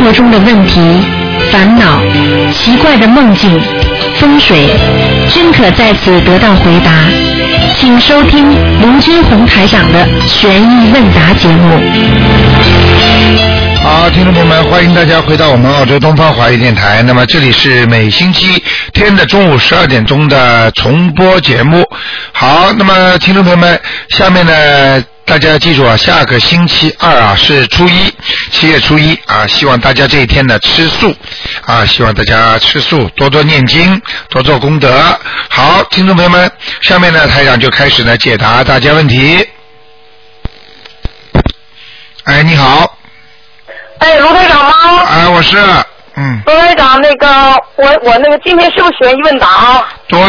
活中的问题、烦恼、奇怪的梦境、风水，均可在此得到回答。请收听卢军红台长的悬疑问答节目。好，听众朋友们，欢迎大家回到我们澳洲东方华语电台。那么这里是每星期天的中午十二点钟的重播节目。好，那么听众朋友们，下面呢，大家记住啊，下个星期二啊是初一，七月初一啊，希望大家这一天呢吃素啊，希望大家吃素，多多念经，多做功德。好，听众朋友们，下面呢台长就开始呢解答大家问题。哎，你好，哎，卢台长吗？哎，我是，嗯，卢台长，那个我我那个今天是不是悬疑问答啊？对，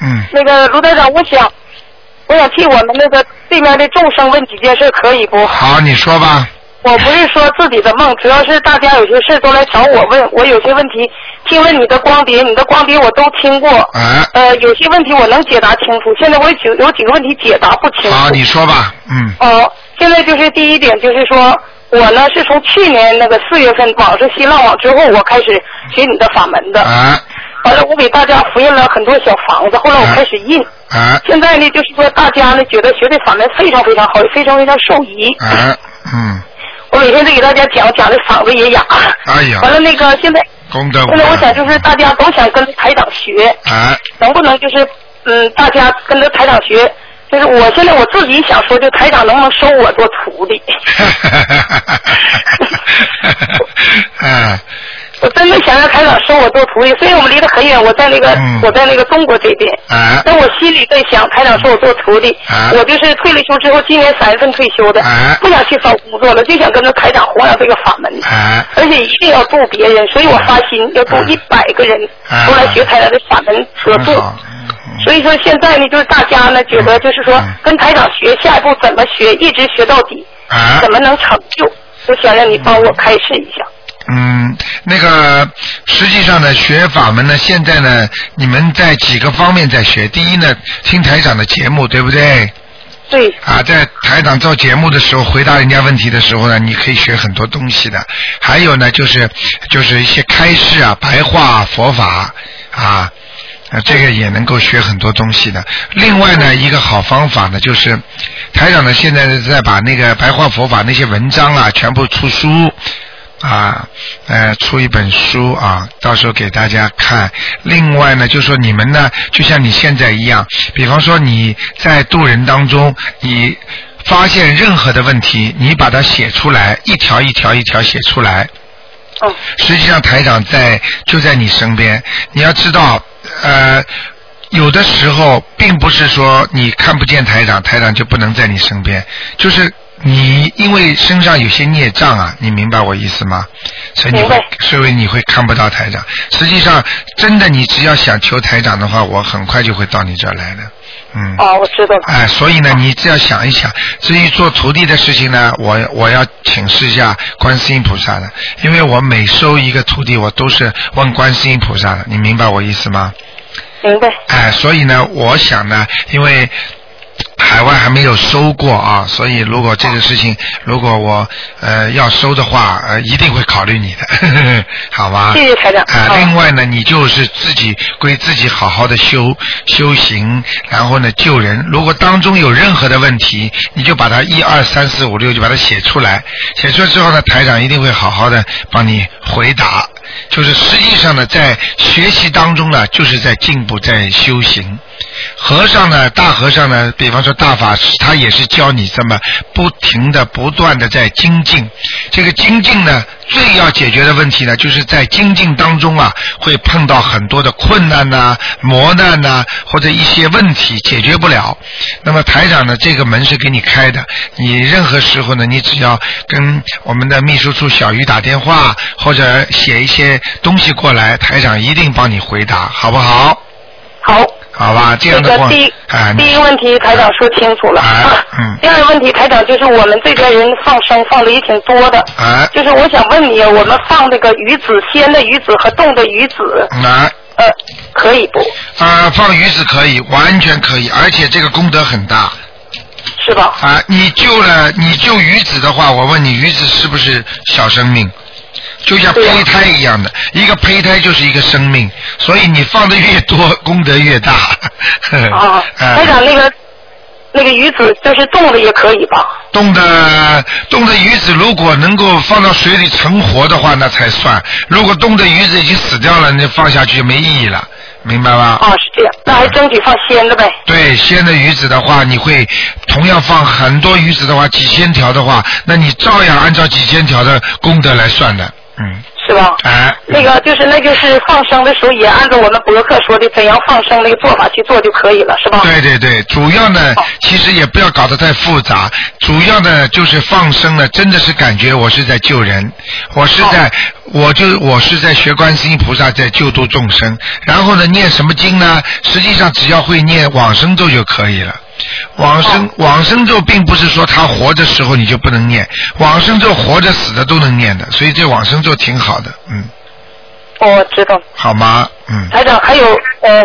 嗯，那个卢台长，我想我想替我们那个对面的众生问几件事，可以不？好，你说吧。我不是说自己的梦，主要是大家有些事都来找我问，我有些问题听了你的光碟，你的光碟我都听过，哎，呃，有些问题我能解答清楚，现在我有几有几个问题解答不清楚。好，你说吧，嗯，哦，现在就是第一点，就是说我呢是从去年那个四月份网上新浪网之后，我开始学你的法门的。哎，完了，我给大家复印了很多小房子，后来我开始印。啊，现在呢，就是说大家呢觉得学这法门非常非常好，也非常非常受益。啊，嗯，我每天都给大家讲，讲的嗓子也哑。哎呀，完了，那个现在功德现在我想，就是大家都想跟台长学，哎，能不能就是嗯，大家跟着台长学？就是我现在我自己想说，就台长能不能收我做徒弟？哎，我真的想让台长收我做徒弟，虽然我们离得很远，我在那个、嗯。我在那个中国这边，哎，但我心里在想，台长收我做徒弟，啊。我就是退了休之后，今年三月份退休的，啊。不想去找工作了，就想跟着台长弘扬这个法门，哎，而且一定要度别人，所以我发心要度啊。一百个人，啊。都来学台长的法门合作。很好，嗯所以说现在呢，就是大家呢觉得就是说嗯。跟台长学，下一步怎么学，一直学到底，哎怎，么能成就？就想让你帮我开示一下。嗯，那个实际上呢，学法门呢，现在呢，你们在几个方面在学。第一呢，听台长的节目，对不对？对，啊，在台长做节目的时候，回答人家问题的时候呢，你可以学很多东西的。还有呢，就是就是一些开示啊、白话佛法啊。啊，这个也能够学很多东西的。另外呢，一个好方法呢，就是台长呢现在在把那个白话佛法那些文章啊，全部出书啊，呃，出一本书啊，到时候给大家看。另外呢，就说你们呢，就像你现在一样，比方说你在渡人当中，你发现任何的问题，你把它写出来，一条一条一条写出来。哦，实际上台长在就在你身边，你要知道，呃，有的时候并不是说你看不见台长，台长就不能在你身边，就是你因为身上有些孽障啊，你明白我意思吗？所以你会，所以你会看不到台长。实际上，真的你只要想求台长的话，我很快就会到你这儿来的。嗯。哦，我知道了。哎，所以呢，你只要想一想，至于做徒弟的事情呢，我我要请示一下观世音菩萨的，因为我每收一个徒弟，我都是问观世音菩萨的，你明白我意思吗？明白。哎，所以呢，我想呢，因为海外还没有收过啊，所以如果这个事情如果我呃要收的话，呃一定会考虑你的，好吧？谢谢台长啊、好另外呢，你就是自己归自己好好的修修行，然后呢救人。如果当中有任何的问题，你就把它一二三四五六就把它写出来，写出来之后呢，台长一定会好好的帮你回答。就是实际上呢，在学习当中呢，就是在进步，在修行。和尚呢，大和尚呢，比方说大法师，他也是教你这么不停的、不断的在精进。这个精进呢，最要解决的问题呢，就是在精进当中啊，会碰到很多的困难呐、磨难呐、或者一些问题解决不了。那么台长呢，这个门是给你开的，你任何时候呢，你只要跟我们的秘书处小鱼打电话，或者写一些东西过来，台长一定帮你回答，好不好？好。好吧，这样的话个第一，啊，第一个问题台长说清楚了。哎啊嗯第二个问题台长就是我们这边人放生放的也挺多的。哎，就是我想问你，我们放这个鱼子鲜的鱼子和冻的鱼子，啊呃，可以不？啊，放鱼子可以，完全可以，而且这个功德很大是吧？啊！你救了你救鱼子的话，我问你，鱼子是不是小生命？就像胚胎一样的，一个胚胎就是一个生命，所以你放的越多，功德越大。啊，哎台长那个那个鱼子就是冻的也可以吧？冻的冻的鱼子如果能够放到水里成活的话，那才算。如果冻的鱼子已经死掉了，那放下去就没意义了，明白吗？啊，是这样，那还争取放鲜的呗。对，鲜的鱼子的话，你会同样放很多鱼子的话，几千条的话，那你照样按照几千条的功德来算的，嗯，是吧？哎，那个就是，那就是放生的时候也按照我们博客说的怎样放生那个做法去做就可以了，是吧？对对对，主要呢哦，其实也不要搞得太复杂，主要呢就是放生呢，真的是感觉我是在救人，我是在，我就我是在学观世音菩萨在救度众生，然后呢念什么经呢？实际上只要会念往生咒就可以了。往生、往生咒并不是说他活的时候你就不能念，往生咒活着死的都能念的，所以这往生咒挺好的，嗯，哦我知道。好吗？嗯，台长，还有呃，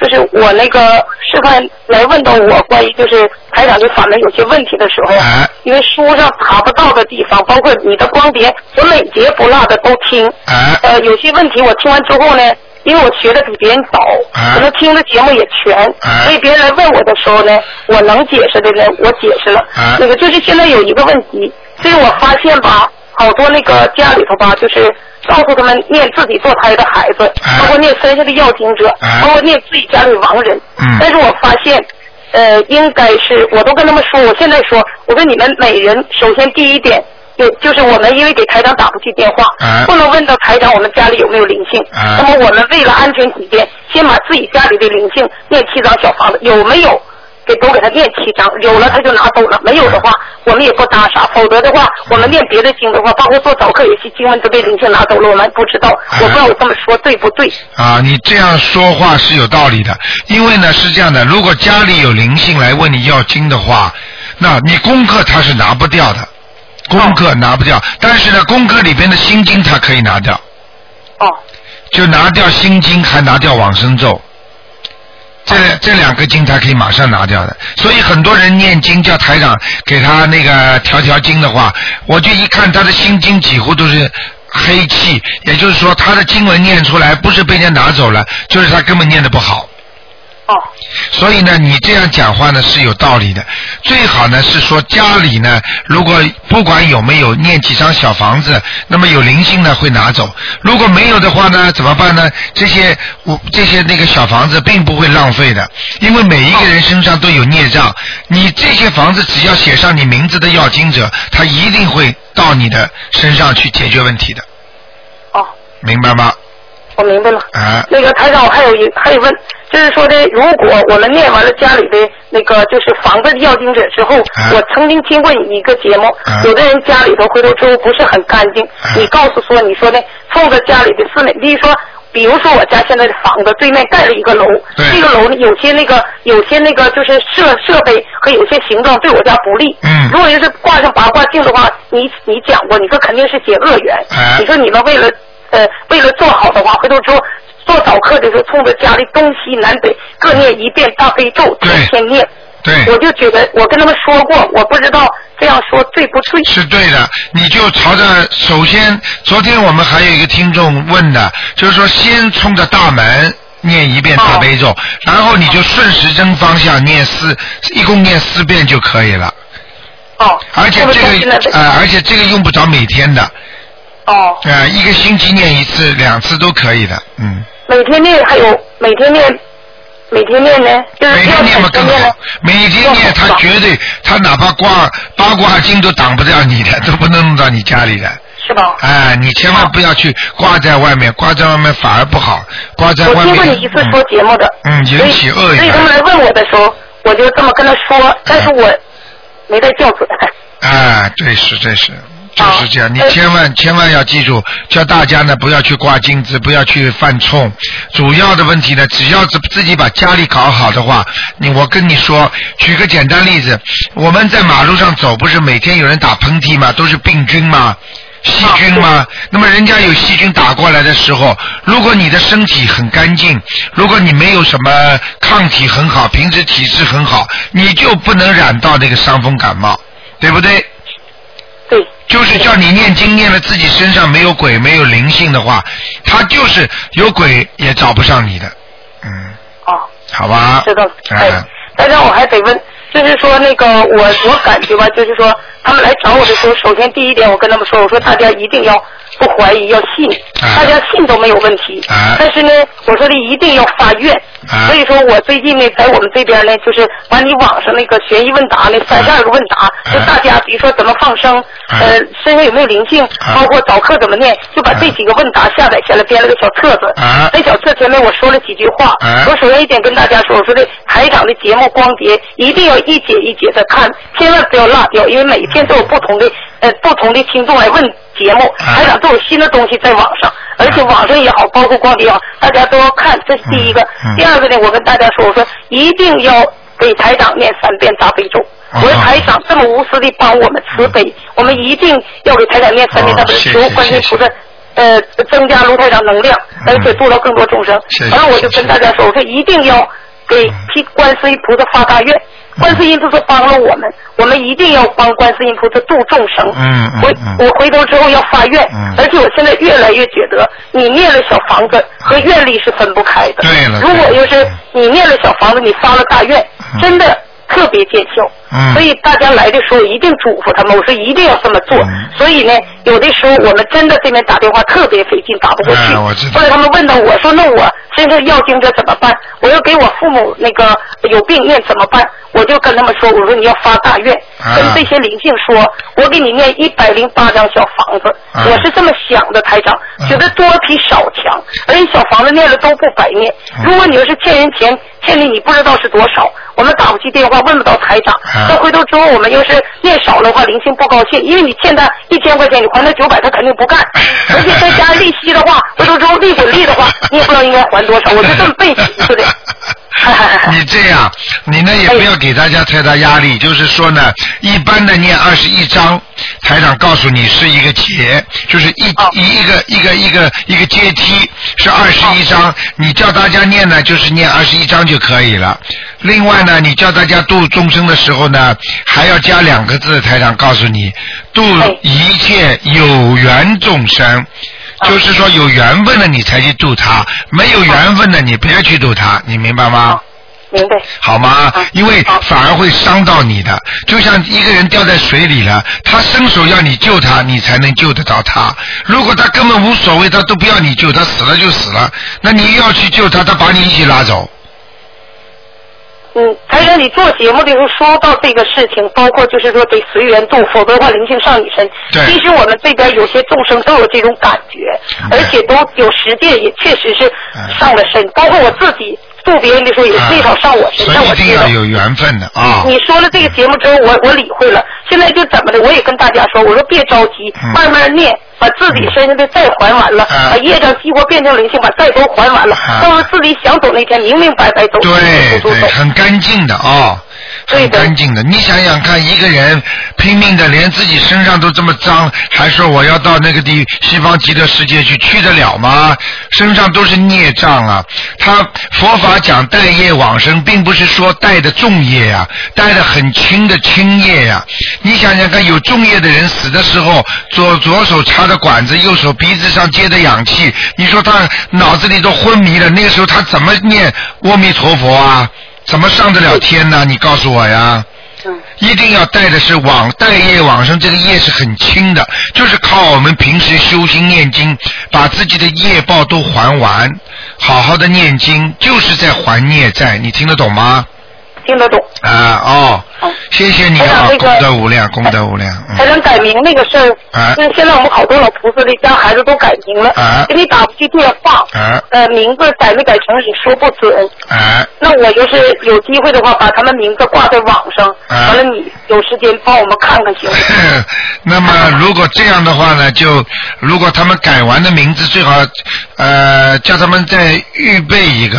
就是我那个师范来问到我关于就是台长对法门有些问题的时候，哎因为书上查不到的地方，包括你的光碟，我每节不落的都听。哎呃，有些问题我听完之后呢，因为我学的比别人早，哎可能听的节目也全，哎所以别人来问我的时候呢，我能解释的呢，我解释了。哎那个就是现在有一个问题，所以我发现吧，好多那个家里头吧，就是告诉他们念自己堕胎的孩子，哎包括念身下的要经者，哎包括念自己家里亡人。嗯但是我发现，呃，应该是我都跟他们说，我现在说，我跟你们每人首先第一点。有就是我们因为给台长打不去电话，哎不能问到台长我们家里有没有灵性。哎那么我们为了安全起见，先把自己家里的灵性念七张小房子，有没有？给都给他念七张，有了他就拿走了，没有的话我们也不搭啥，否则的话我们念别的经的话，包括做早课有些经文都被灵性拿走了，我们不知道，哎我不知道我这么说对不对？啊，你这样说话是有道理的，因为呢是这样的，如果家里有灵性来问你要经的话，那你功课他是拿不掉的，功课拿不掉，但是呢，功课里边的心经他可以拿掉，哦就拿掉心经，还拿掉往生咒。这这两个经他可以马上拿掉的，所以很多人念经叫台长给他那个调调经的话，我就一看他的心经几乎都是黑气，也就是说他的经文念出来不是被人家拿走了，就是他根本念的不好。哦所以呢，你这样讲话呢是有道理的。最好呢是说家里呢，如果不管有没有念几张小房子，那么有灵性呢会拿走。如果没有的话呢，怎么办呢？这些我这些那个小房子并不会浪费的，因为每一个人身上都有孽障。你这些房子只要写上你名字的要经者，他一定会到你的身上去解决问题的，哦，明白吗？我明白了。啊，那个台长，我还有一还有问，就是说的，如果我们念完了家里的那个就是房子的要经者之后，啊我曾经听过你一个节目，啊有的人家里头回头之后不是很干净，啊你告诉说你说的冲着家里的四面，比如说。比如说我家现在的房子对面盖了一个楼，这个楼呢有些那个有些那个就是设设备和有些形状对我家不利。嗯如果要是挂上八卦镜的话，你你讲过，你说肯定是结恶缘。哎你说你们为了呃为了做好的话，回头之后做早课的时候，冲着家里东西南北各念一遍大悲咒，对天天念。对。我就觉得我跟他们说过，我不知道这样说对不对。是对的，你就朝着首先，昨天我们还有一个听众问的，就是说先冲着大门念一遍大悲咒，然后你就顺时针方向念四，一共念四遍就可以了。哦。而且这个呃，而且这个用不着每天的，哦，呃，一个星期念一次、两次都可以的，嗯，每天念还有每天念，每天念呢，就是每天念嘛更好。，每天念他绝对，他哪怕挂八卦经都挡不掉你的，都不能弄到你家里的。是吧？哎，你千万不要去挂在外面，挂在外面反而不好，挂在外面。听过你一次说节目的，嗯，引起恶所以他们。来问我的时候，我就这么跟他说，但是我没带叫准。哎，对，是这是。就是这样，你呃千万千万要记住，叫大家呢不要去挂金子，不要去犯冲。主要的问题呢，只要自自己把家里搞好的话，你我跟你说，举个简单例子，我们在马路上走，不是每天有人打喷嚏吗？都是病菌吗？细菌吗？那么人家有细菌打过来的时候，如果你的身体很干净，如果你没有什么抗体很好，平时体质很好，你就不能染到那个伤风感冒，对不对？对，就是叫你念经念了自己身上没有鬼没有灵性的话，他就是有鬼也找不上你的，嗯，哦，好吧？知道了。哎嗯，但是我还得问，就是说那个我我感觉吧，就是说他们来找我的时候，首先第一点我跟他们说，我说大家一定要不怀疑，要信，啊。大家信都没有问题。啊。但是呢，我说的一定要发愿。啊。所以说我最近呢，在我们这边呢，就是把你网上那个悬疑问答那三十二个问答，就大家比如说怎么放生，呃，身上有没有灵性，啊。包括早课怎么念，就把这几个问答下载下来，编了个小册子。啊。那小册前面我说了几句话，啊。我首先一点跟大家说，我说的台长的节目光碟一定要一节一节的看，千万不要落掉，因为每天都有不同的呃不同的听众来问节目，啊台长都有新的东西在网上，而且网上也好，包括光碟也好，大家都要看，这是第一个。嗯嗯第二个呢，我跟大家说，我说一定要给台长念三遍大悲咒。哦我说台长这么无私的帮我们慈悲，我们一定要给台长念三遍大悲咒，求观世音菩萨。呃，增加卢台长能量，而且度到更多众生嗯谢谢。完了，我就跟大家说，我说一定要给观世音菩萨发大愿。嗯观世音菩萨帮了我们，我们一定要帮观世音菩萨度众生。嗯嗯回嗯我回头之后要发愿，嗯。而且我现在越来越觉得，你念了小房子和愿力是分不开的。对了如果对了要是你念了小房子，你发了大愿，嗯。真的特别见效。嗯所以大家来的时候一定嘱咐他们，我说一定要这么做。嗯所以呢，有的时候我们真的这边打电话特别费劲，打不过去。哎我知道后来他们问到我说：“那我身上要经者怎么办？我要给我父母那个有病念怎么办？”我就跟他们说：“我说你要发大愿，啊跟这些灵性说，我给你念一百零八张小房子。啊我是这么想的，台长，啊觉得多比少强，而且小房子念了都不白念。嗯如果你要是欠人钱，欠的你不知道是多少，我们打不去电话，问不到台长。啊那回头之后，我们要是念少的话，林青不高兴，因为你欠他一千块钱，你还他九百，他肯定不干。而且再加上利息的话，回头之后利滚利的话，你也不知道应该还多少。我就这么背起似的。你这样，你呢也不要给大家太大压力，就是说呢，一般的念二十一章，台长告诉你是一个节，就是一哦一一个一个一个一个阶梯是二十一章，你叫大家念呢，就是念二十一章就可以了。另外呢，你叫大家度众生的时候呢，还要加两个字，台长告诉你，度哎一切有缘众生。就是说有缘分的你才去度他，没有缘分的你别去度他，你明白吗？明白。好吗好？因为反而会伤到你的，就像一个人掉在水里了，他伸手要你救他，你才能救得到他。如果他根本无所谓，他都不要你救，他死了就死了，那你要去救他，他把你一起拉走。嗯，台长，你做节目的时候说到这个事情，包括就是说得随缘度，否则的话灵性上你身。对其实我们这边有些众生都有这种感觉，而且都有实践，也确实是嗯上了身。包括我自己度别人的时候，也啊最少上我身，所以一定要。有缘分的啊。你说了这个节目之后，我我理会了。现在就怎么的，我也跟大家说，我说别着急，嗯慢慢念，把自己身上的债还完了，啊把业障激活变成灵性，把债都还完了，啊到时候自己想走那天，明明白白走，对对。很干净的啊、很干净的。你想想看，一个人拼命的连自己身上都这么脏，还说我要到那个地西方极乐世界去，去得了吗？身上都是孽障啊！他佛法讲带业往生，并不是说带的重业呀、带的很轻的轻业呀、你想想看，有重业的人死的时候，左左手插着管子，右手鼻子上接着氧气，你说他脑子里都昏迷了，那个时候他怎么念阿弥陀佛啊？怎么上得了天呢？你告诉我呀！嗯一定要带的是往带业往生，这个业是很轻的，就是靠我们平时修心念经，把自己的业报都还完，好好的念经，就是在还孽债，你听得懂吗？听得懂。啊哦，谢谢你啊，功德无量，功德无量。台嗯，长改名那个事儿，啊就是现在我们好多老菩萨的家孩子都改名了，啊给你打不去电话，啊呃，名字改没改成也说不准。啊，那我就是有机会的话，把他们名字挂在网上，啊完了你有时间帮我们看看行吗？那么如果这样的话呢，就如果他们改完的名字，最好呃叫他们再预备一个。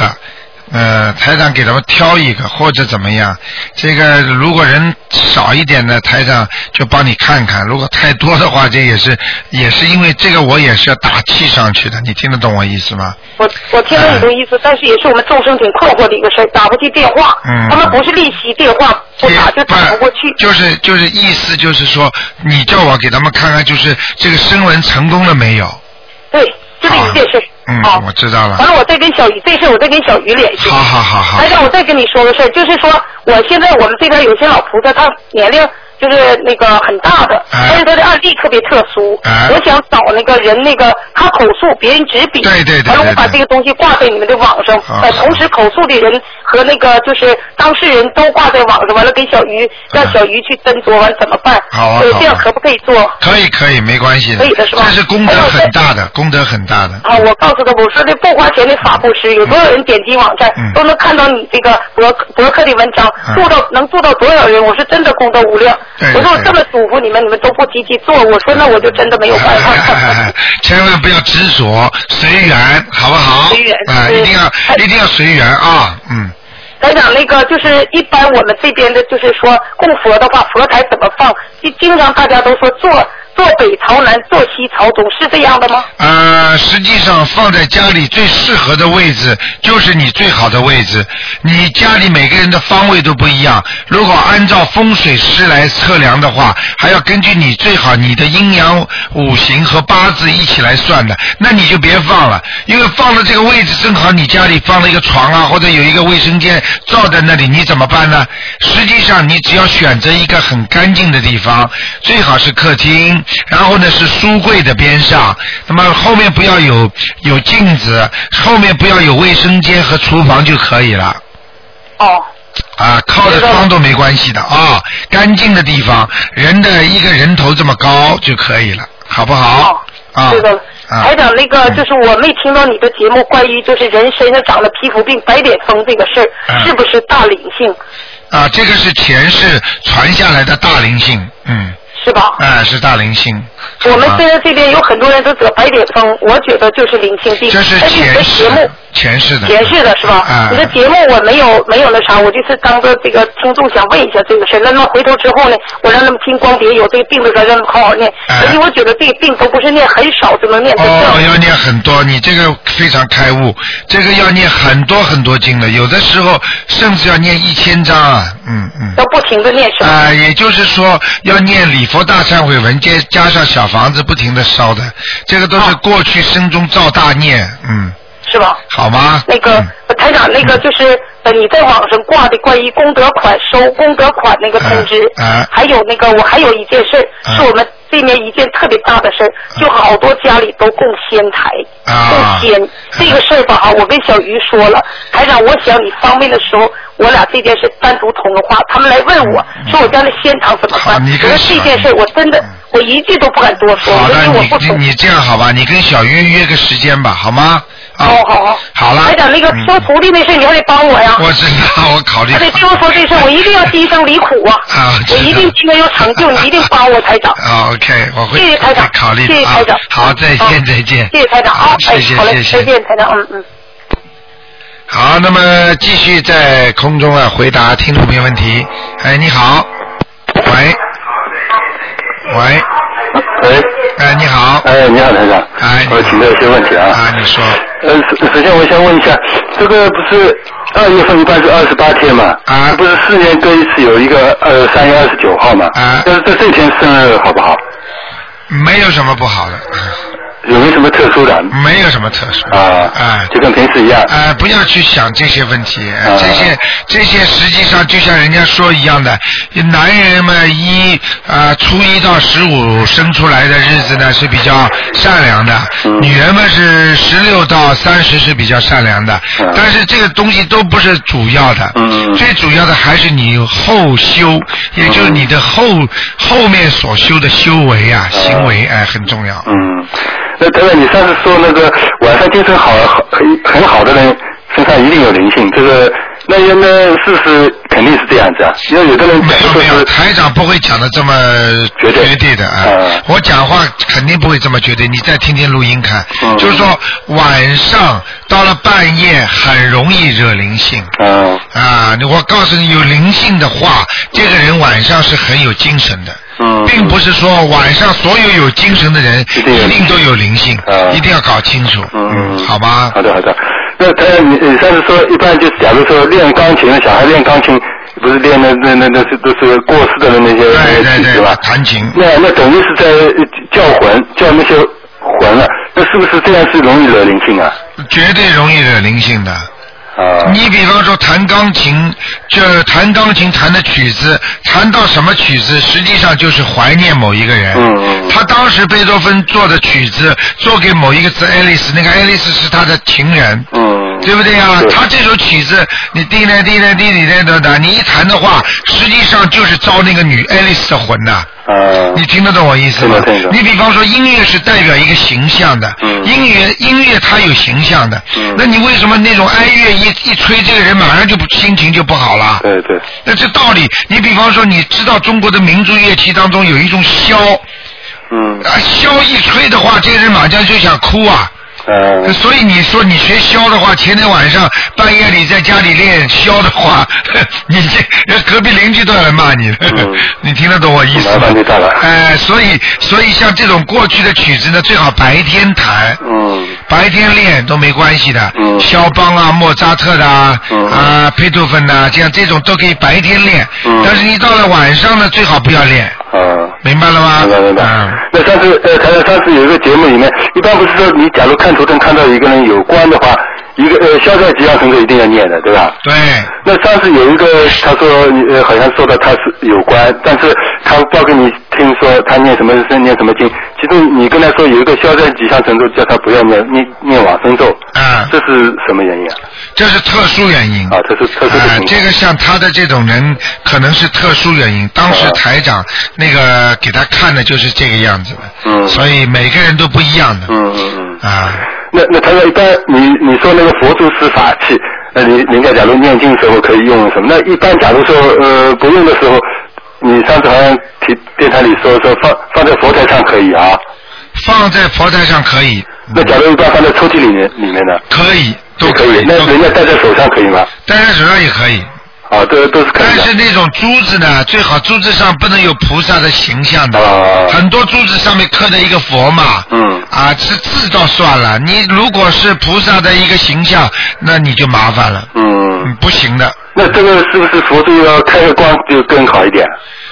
呃，台长给他们挑一个或者怎么样。这个如果人少一点呢，台长就帮你看看；如果太多的话，这也是也是因为这个，我也是要打气上去的。你听得懂我意思吗？我我听懂你的意思，但是也是我们众生挺困惑的一个事儿，打不进电话，嗯他们不是利息电话不打就打不过去。就是就是意思就是说，你叫我给他们看看，就是这个声纹成功了没有？对，就这一件事。嗯好，我知道了完。了，我再跟小鱼这事，我再跟小鱼联系。好好好好台长，我再跟你说个事儿，就是说，我现在我们这边有些老菩萨，他年龄就是那个很大的，哎但是他的案例特别特殊。哎我想找那个人，那个他口述，别人执笔。对对对完了，我把这个东西挂在你们的网上，呃，同时口述的人和那个就是当事人都挂在网上，完了给小鱼让小鱼去斟酌，完怎么办？呃，好啊这样可不可以做？可以可以，没关系可以的是吧这是功德很大的，功德很大的。啊，我告诉他，我说这不花钱的法布施，有多少人点击网站、嗯都能看到你这个博博客的文章，嗯做到能做到多少人？我是真的功德无量。对对我说我这么嘱咐你们，你们都不积极做，我说那我就真的没有办法。千万不要执着，随缘，好不好？随缘啊，对一定要哎一定要随缘啊，嗯。台长，那个就是一般我们这边的，就是说供佛的话，佛台怎么放？经经常大家都说坐坐北朝南，坐西朝东，是这样的吗？呃，实际上放在家里最适合的位置就是你最好的位置。你家里每个人的方位都不一样，如果按照风水师来测量的话，还要根据你最好你的阴阳五行和八字一起来算的，那你就别放了，因为放了这个位置正好你家里放了一个床啊，或者有一个卫生间照在那里，你怎么办呢？实际上你只要选择一个很干净的地方，最好是客厅，然后呢是书柜的边上，那么后面不要有有镜子，后面不要有卫生间和厨房就可以了。哦，啊，靠着窗都没关系的啊，干净的地方，人的一个人头这么高就可以了，好不好？啊，知道了。啊台长，那个就是我没听到你的节目，关于就是人身上长了皮肤病、白癜风这个事儿，嗯是不是大灵性？啊，这个是前世传下来的大灵性，嗯，是吧？啊，是大灵性。我们现在这边有很多人都得白癜风，我觉得就是灵性病。这是但是你的前世节目的，前世的，前世的是吧？啊你的节目我没有没有那啥，我就是当个这个听众想问一下这个事儿。那么回头之后呢，我让他们听光碟有这个病的时候，让他们好好念。哎而且我觉得这个病都不是念很少就能念得哦，掉。要念很多，你这个非常开悟，这个要念很多很多经的，有的时候甚至要念一千章啊，嗯嗯。要不停的念是吧？啊、也就是说要念礼佛大忏悔文，加加上小房子不停的烧的，这个都是哦过去生中造大孽，嗯，是吧？好吗？那个、嗯。台长，那个就是呃你在网上挂的关于功德款收功德款那个通知，啊啊。还有那个我还有一件事是我们这边一件特别大的事儿，就好多家里都供仙台，啊。供仙这个事儿吧哈，我跟小鱼说了，台长，我想你方便的时候，我俩这件事单独通个话，他们来问我、说我家的仙堂怎么办，你我说跟这件事我真的嗯我一句都不敢多说，好的，因为我不懂。你你你这样好吧？你跟小云约个时间吧，好吗？啊，好好好，好了。台长，那个嗯收徒弟那事你还得帮我呀。我知道，我考虑他。得听我说这事，我一定要今生离苦啊！啊知道我一定今天有成就，你一定帮我台长。啊，OK，我会谢谢台长会考虑谢谢台长。好，再见，好再见。谢谢台长啊好，哎谢谢，好嘞，谢谢。再见，台长，嗯嗯。好，那么继续在空中啊回答听众朋友问题。哎，你好，喂，喂，喂，哎，你好，哎，你好，台长。哎我请教一些问题啊。啊，你说，呃，首首先我想问一下，这个不是二月份一般是二十八天嘛？啊不是四年隔一次有一个呃三月二十九号嘛？啊但是在这天生日好不好？没有什么不好的，有没有什么特殊的？没有什么特殊啊，啊，哎。就跟平时一样。啊，不要去想这些问题，呃啊。这些这些实际上就像人家说一样的，男人嘛一啊、初一到十五生出来的日子呢是比较善良的，嗯。女人们是十六到三十是比较善良的，嗯。但是这个东西都不是主要的，嗯。最主要的还是你后修，也就是你的后、后面所修的修为啊、行为哎、很重要。嗯，那等等，你上次说那个晚上精神好好很很好的人身上一定有灵性，这个那那试试肯肯定是这样子啊，因为有的人没有没有，台长不会讲的这么绝对绝对的啊嗯。我讲话肯定不会这么绝对，你再听听录音看。嗯就是说晚上到了半夜很容易惹灵性。嗯啊，我告诉你，有灵性的话，这个人晚上是很有精神的。嗯，并不是说晚上所有有精神的人一定都有灵性，啊一定要搞清楚。嗯好吧好。的好的。那他你你上次说，一般就假如说练钢琴的，小孩练钢琴，不是练那那那那是都是过世的那些对那些对对曲子吧？，弹琴。那那等于是在呃叫魂，叫那些魂了。那是不是这样是容易惹灵性啊？绝对容易惹灵性的。啊，你比方说弹钢琴，这弹钢琴弹的曲子，弹到什么曲子，实际上就是怀念某一个人。嗯嗯他当时贝多芬做的曲子，做给某一个字爱丽丝，那个爱丽丝是他的情人。嗯，对不对呀、对他这首曲子，你滴来滴来滴滴来的的，你一弹的话，实际上就是招那个女爱丽丝的魂呐、啊，你听得懂我意思吗？你比方说音乐是代表一个形象的，嗯。音乐音乐它有形象的，嗯。那你为什么那种哀乐一一吹，这个人马上就不心情就不好了？对对，那这道理，你比方说，你知道中国的民族乐器当中有一种箫，嗯。啊，箫一吹的话，这个人马上就想哭啊。呃所以你说你学箫的话，前天晚上半夜里在家里练箫的话，你这隔壁邻居都要来骂你了。嗯 你听得懂我意思吗？哎、所以所以像这种过去的曲子呢，最好白天弹。嗯白天练都没关系的，嗯肖邦啊、莫扎特的啊、嗯啊、贝多芬呐、这样这种都可以白天练。嗯但是你到了晚上呢，最好不要练，啊。明白了吗？明白明白嗯。那上次呃，上次有一个节目里面，一般不是说你假如看图腾看到一个人有关的话，一个呃消灾吉祥神咒一定要念的，对吧？对。那上次有一个他说你呃好像说的他是有关，但是他报给你听说他念什么是念什么经，其中你跟他说有一个消灾吉祥神咒，叫他不要念念念往生咒，啊这是什么原因啊？这是特殊原因。啊，这是特殊的啊情，况。这个像他的这种人，可能是特殊原因。当时啊台长那个给他看的就是这个样子的，嗯所以每个人都不一样的。嗯嗯嗯。啊，那那他说一般你你说那个佛珠是法器，那你人家假如念经时候可以用什么？那一般假如说呃不用的时候，你上次好像提电台里说说放放在佛台上可以啊？放在佛台上可以，那假如一般放在抽屉里面里面呢？可以，都也可以。那都人家戴在手上可以吗？戴在手上也可以。啊，都都是可以但。是那种珠子呢，最好珠子上不能有菩萨的形象的。啊很多珠子上面刻着一个佛嘛。嗯啊，是字倒算了，你如果是菩萨的一个形象，那你就麻烦了。嗯，嗯，不行的。那这个是不是佛珠要开个光就更好一点？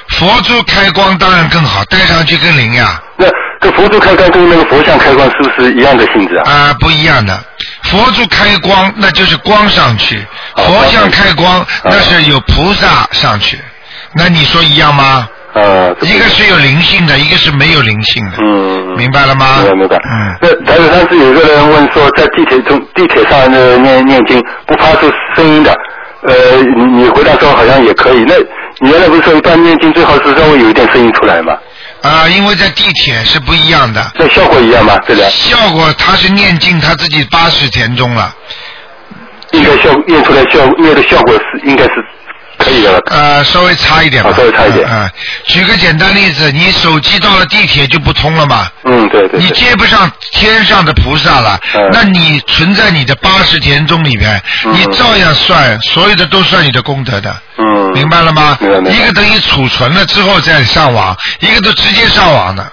佛珠开光当然更好，戴上去更灵呀。那这佛珠开光跟那个佛像开光是不是一样的性质啊？啊，不一样的。佛珠开光那就是光上去，啊佛像开光那是有菩萨上去。那你说一样吗？啊，这一个是有灵性的，一个是没有灵性的。嗯，明白了吗？明白明白。嗯。那台子上次有个人问说，在地铁中地铁上呃念念经不发出声音的，呃，你你回答说好像也可以。那你原来不是说一般念经最好是稍微有一点声音出来吗？啊，因为在地铁是不一样的，那效果一样吗？这个效果他是念经他自己八十田中了，应该效念出来效念的效果是应该是可以的了。呃，稍微差一点吧。啊稍微差一点嗯、嗯举个简单例子，你手机到了地铁就不通了嘛。嗯，对对你。接不上天上的菩萨了，嗯那你存在你的八十田中里面，嗯你照样算，所有的都算你的功德的，嗯。明白了吗？一个等于储存了之后再上网，一个都直接上网的，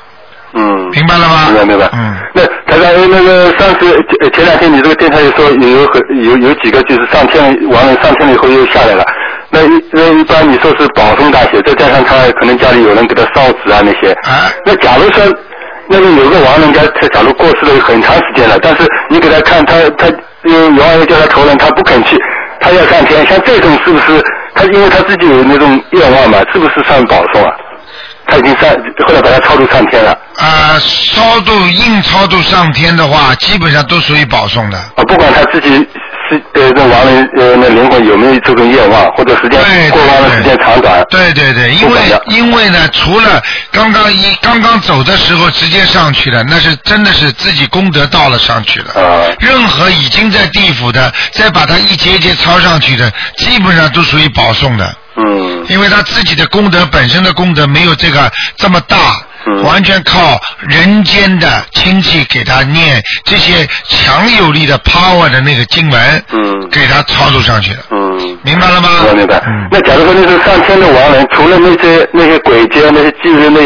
嗯。明白了吗？明白明白。嗯。那台长，呃那个上次前前两天你这个电台也说有很有有几个就是上天完了上天了以后又下来了，那一那一般你说是保送大学，再加上他可能家里有人给他烧纸啊那些，啊那假如说那个有个亡人家他假如过世了很长时间了，但是你给他看他他有亡人叫他投人，他不肯去，他要上天，像这种是不是他因为他自己有那种愿望嘛，是不是算保送啊？他已经上后来把他超度上天了。啊，超度硬超度上天的话，基本上都属于保送的。啊，不管他自己是呃这亡人呃那灵魂有没有这种愿望，或者时间对过往的时间长短，对对对，因为因为呢，除了刚刚一刚刚走的时候直接上去了，那是真的是自己功德到了上去了。啊任何已经在地府的，再把它一节一节抄上去的，基本上都属于保送的。嗯因为他自己的功德本身的功德没有这个这么大，嗯完全靠人间的亲戚给他念这些强有力的 power 的那个经文，嗯给他操作上去的，嗯。明白了吗？我明白嗯。那假如说那是上天的亡人，除了那些那些鬼街、那些祭日、那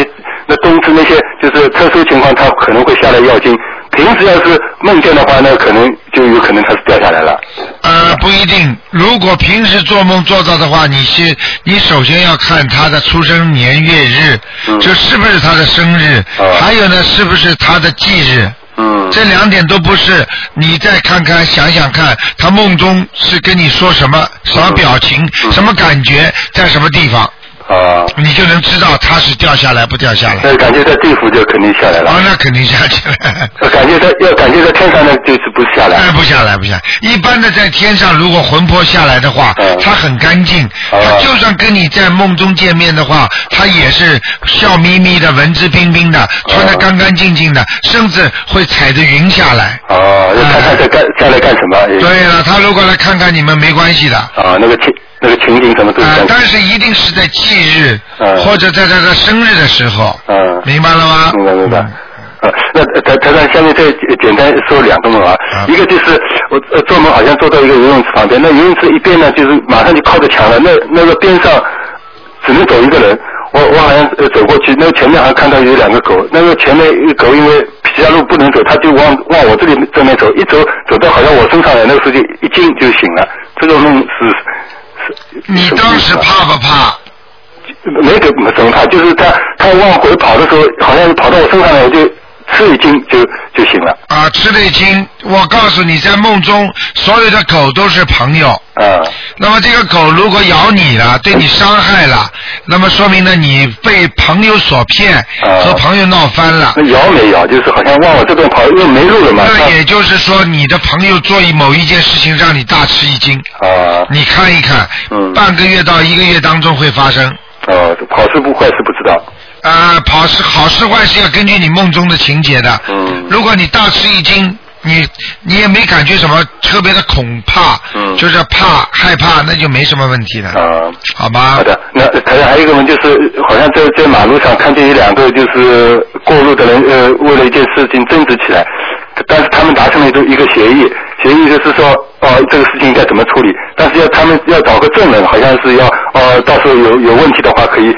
那冬至那些，就是特殊情况，他可能会下来要经。平时要是梦见的话，那可能就有可能他是掉下来了。呃，不一定。如果平时做梦做到的话，你先，你首先要看他的出生年月日，嗯就是不是他的生日，哦还有呢，是不是他的忌日。嗯。这两点都不是，你再看看想想看，他梦中是跟你说什么，什么表情，嗯什么感觉，在什么地方，啊。你就能知道他是掉下来不掉下来。那感觉在地府就肯定下来了。哦，那肯定下去了。要感觉在要感觉在天上呢，就是不下来。哎，不下来，不下来。一般的在天上，如果魂魄下来的话，嗯他很干净。哦他就算跟你在梦中见面的话，他也是笑眯眯的、文质彬彬的，穿得干干净净的，甚至会踩着云下来。哦，要看看在干下来干什么。对了，他如果来看看你们没关系的。啊，那个情那个情景什么都是啊、干但是一定是在忌日、嗯或者在他的生日的时候，嗯。明白了吗？明白明白。嗯啊，那台台上下面再简单说两个梦啊，啊一个就是我呃做梦好像坐到一个游泳池旁边，那游泳池一边呢就是马上就靠着墙了，那那个边上只能走一个人，我我好像呃走过去，那个前面好像看到有两个狗，那个前面一个狗因为其他路不能走，它就往往我这里正面走，一走走到好像我身上来，那个时候就一惊就醒了，这个梦是是。你当时怕不怕？没个什么怕，就是他他往回跑的时候，好像跑到我身上来，我就吃一惊就就行了。啊，吃了一惊。我告诉你，在梦中，所有的狗都是朋友。啊那么这个狗如果咬你了，对你伤害了，那么说明呢你被朋友所骗，啊和朋友闹翻了。那咬没咬？就是好像忘了这段跑，因为没路了嘛。那也就是说，你的朋友做一某一件事情让你大吃一惊，啊你看一看，嗯半个月到一个月当中会发生。哦，好事不坏事不知道。啊，跑是好是坏是要根据你梦中的情节的。嗯如果你大吃一惊，你你也没感觉什么特别的恐怕，嗯就是怕害怕，那就没什么问题了，啊。好吧？好的，那台上还有一个问题就是，好像在在马路上看见有两个就是过路的人，呃，为了一件事情争执起来，但是他们达成了一个一个协议，协议就是说，哦、这个事情应该怎么处理，但是要他们要找个证人，好像是要，哦，到时候有有问题的话可以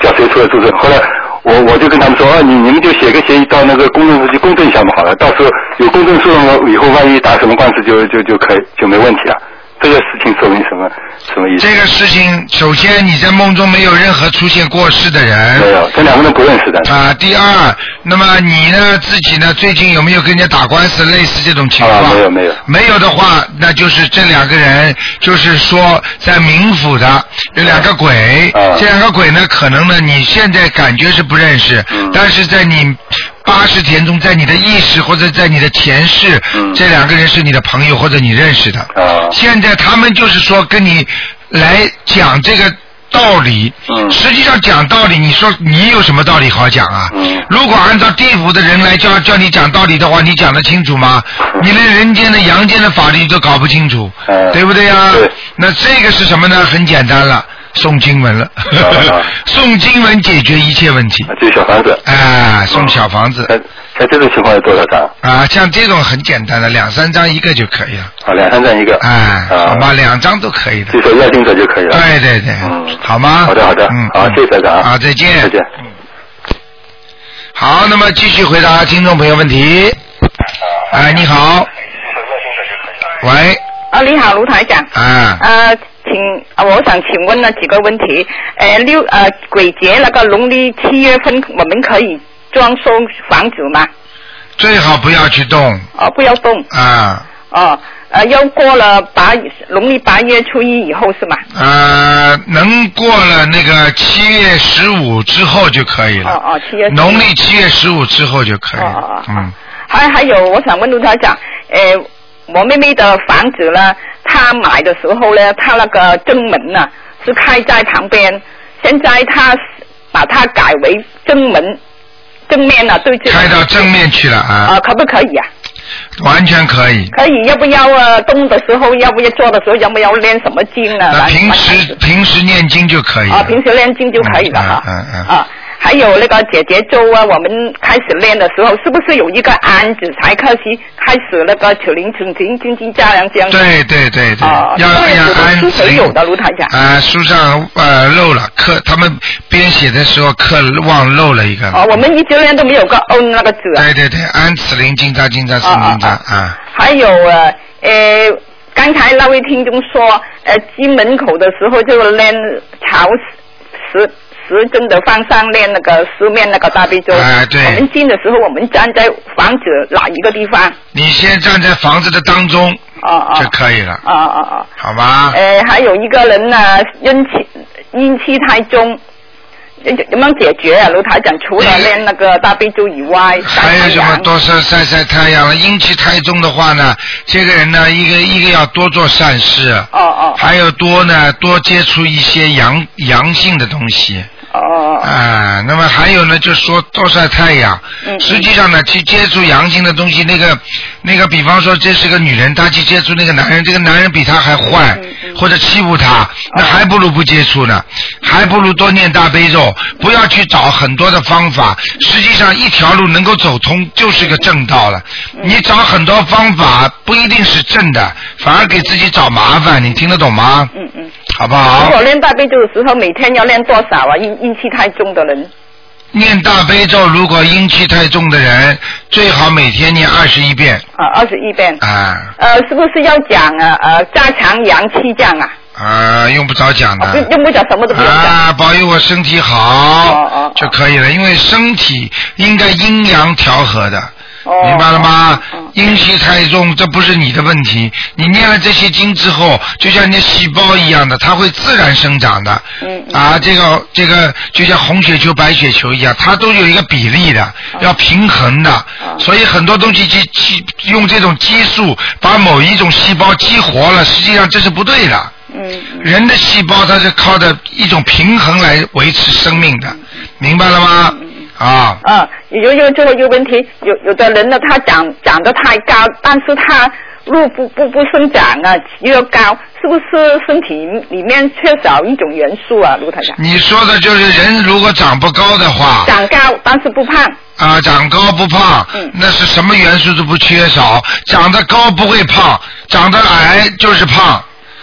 叫谁出来作证。后来我我就跟他们说，啊，你你们就写个协议到那个公证处去公证一下嘛，好了，到时候有公证书了，以后万一打什么官司就就就可以就没问题了。这个事情说明什么什么意思？这个事情，首先你在梦中没有任何出现过世的人。没有，这两个人不认识的。啊，第二，那么你呢自己呢最近有没有跟人家打官司，类似这种情况？啊没有没有没有的话，那就是这两个人，就是说在冥府的有两个鬼，啊这两个鬼呢，可能呢你现在感觉是不认识，嗯但是在你八十田中，在你的意识或者在你的前世，嗯这两个人是你的朋友或者你认识的。啊现在他们就是说跟你来讲这个道理，嗯实际上讲道理，你说你有什么道理好讲啊？嗯如果按照地府的人来教教你讲道理的话，你讲得清楚吗？嗯你连人间的、阳间的法律都搞不清楚，嗯对不对呀？对那这个是什么呢？很简单了，诵经文了，啊 诵经文解决一切问题。啊就小房子。哎，送小房子像像这种情况有多少张？啊，像这种很简单的，两三张一个就可以了。啊，两三张一个。哎，啊好吧，两张都可以的。就说要定者就可以了。对对对，嗯好吗？好的好的嗯，好谢谢大家啊好，再见。再见。好，那么继续回答听众朋友问题。哎，你好。喂，啊，你好，卢台长。啊，呃，请，啊我想请问那几个问题。呃，六呃鬼节那个农历七月份，我们可以装修房子吗？最好不要去动哦，不要动。啊，哦，呃，要过了八农历八月初一以后是吗？呃，能过了那个七月十五之后就可以了。哦哦，七月。农历七月十五之后就可以了。哦哦哦嗯，还还有，我想问卢台长，呃，我妹妹的房子呢，她买的时候呢，她那个正门呢是开在旁边，现在她把它改为正门正面呢对着开到正面去了啊啊，可不可以啊？完全可以。可以，要不要啊动的时候，要不要做的时候，要不要练什么经呢？那平时平时念经就可以。啊，平时念经就可以了哈。嗯嗯嗯啊，还有那个姐姐咒啊，我们开始练的时候，是不是有一个安子才开始开始那个求灵请经经经加良这样？对对对对，啊，要要安子谁有的卢台长？啊，书上呃漏了，课他们编写的时候刻忘漏了一个。哦，我们一直练都没有个嗯那个字啊。对对对，安子灵金扎金扎是金扎啊。还有呃呃，刚才那位听众说，呃，进门口的时候就练朝十十正的放上练那个四面那个大悲咒。哎对我们进的时候，我们站在房子哪一个地方？你先站在房子的当中哦哦。就可以了，啊啊啊！好吧？呃，还有一个人呢，阴气阴气太重，有有没有解决啊？卢台长，除了练那个大悲咒以外，还有什么多晒晒晒太阳了？阴气太重的话呢，这个人呢，一个一个要多做善事，哦哦还有多呢，多接触一些阳阳性的东西。哦啊，那么还有呢，就说多晒太阳。嗯实际上呢，去接触阳性的东西，那个那个，比方说这是个女人，她去接触那个男人，这个男人比她还坏，嗯或者欺负她，那还不如不接触呢，还不如多念大悲咒，不要去找很多的方法。实际上，一条路能够走通就是个正道了。嗯你找很多方法不一定是正的，反而给自己找麻烦。你听得懂吗？嗯嗯。好不好？如果练大悲咒的时候，每天要练多少啊？阴阴气太重的人。念大悲咒，如果阴气太重的人，最好每天念二十一遍啊，二十一遍。啊呃，是不是要讲啊？呃，加强阳气这样啊？啊，用不着讲的用不着，什么都不用讲。啊，保佑我身体哦好哦就可以了，因为身体应该阴阳调和的。哦明白了吗？阴气太重，这不是你的问题。你念了这些经之后，就像你的细胞一样的，它会自然生长的。嗯嗯啊，这个这个就像红血球、白血球一样，它都有一个比例的，要平衡的。所以很多东西去去用这种激素把某一种细胞激活了，实际上这是不对的。人的细胞它是靠着一种平衡来维持生命的，明白了吗？啊，嗯，有有最后一个问题，有有的人呢，他长长得太高，但是他路不不不生长啊，又高，是不是身体里面缺少一种元素啊？卢台长，你说的就是人如果长不高的话，长高但是不胖，啊，长高不胖，嗯那是什么元素都不缺少。长得高不会胖，长得矮就是胖。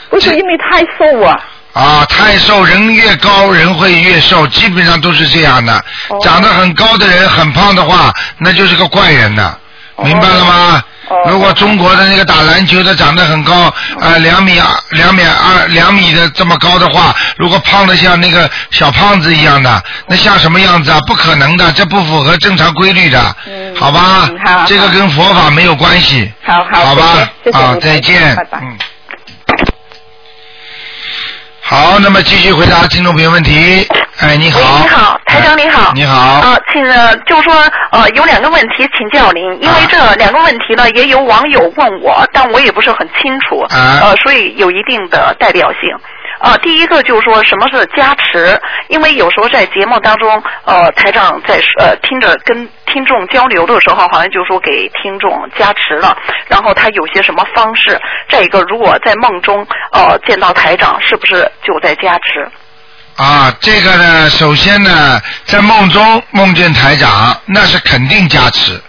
不是因为太瘦啊。啊，太瘦人越高人会越瘦，基本上都是这样的。哦长得很高的人很胖的话，那就是个怪人呢，明白了吗？哦如果中国的那个打篮球的长得很高，呃，两米二、两米二、两米的这么高的话，如果胖的像那个小胖子一样的，那像什么样子啊？不可能的，这不符合正常规律的，嗯好吧？嗯好这个跟佛法没有关系。好好好吧，啊，再见，拜拜嗯。好，那么继续回答听众朋友问题。哎，你好。喂，你好，台长你好。你好。啊，请呃，就是说呃，有两个问题请教您，因为这两个问题呢，也有网友问我，但我也不是很清楚，啊呃，所以有一定的代表性。呃，第一个就是说什么是加持，因为有时候在节目当中，呃，台长在呃听着跟听众交流的时候，好像就说给听众加持了，然后他有些什么方式。再一个，如果在梦中呃见到台长，是不是就在加持？啊，这个呢，首先呢，在梦中梦见台长，那是肯定加持。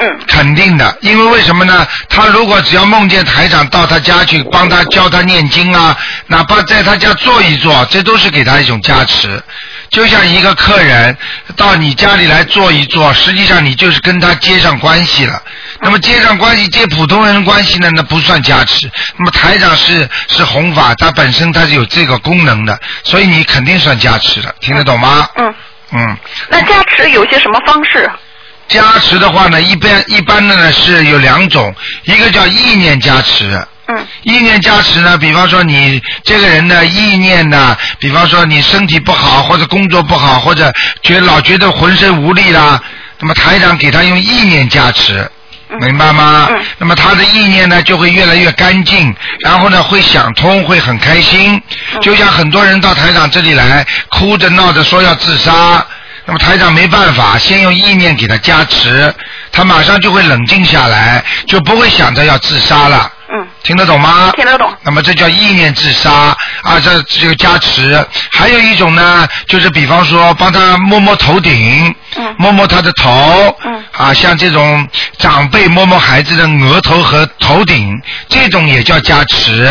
嗯。肯定的，因为为什么呢？他如果只要梦见台长到他家去帮他教他念经啊，哪怕在他家坐一坐，这都是给他一种加持。就像一个客人到你家里来坐一坐，实际上你就是跟他接上关系了。那么接上关系，接普通人关系呢，那不算加持。那么台长是是弘法，他本身他是有这个功能的，所以你肯定算加持的，听得懂吗？嗯。嗯。那加持有些什么方式？加持的话呢，一般一般的呢是有两种，一个叫意念加持。嗯。意念加持呢，比方说你这个人的意念呢，比方说你身体不好，或者工作不好，或者觉老觉得浑身无力啦，那么台长给他用意念加持。明白吗？嗯那么他的意念呢就会越来越干净，然后呢会想通，会很开心。嗯就像很多人到台长这里来，哭着闹着说要自杀，那么台长没办法，先用意念给他加持，他马上就会冷静下来，就不会想着要自杀了。嗯，听得懂吗？听得懂。那么这叫意念自杀啊，这这个加持。还有一种呢，就是比方说帮他摸摸头顶，嗯摸摸他的头，嗯啊，像这种长辈摸摸孩子的额头和头顶，这种也叫加持。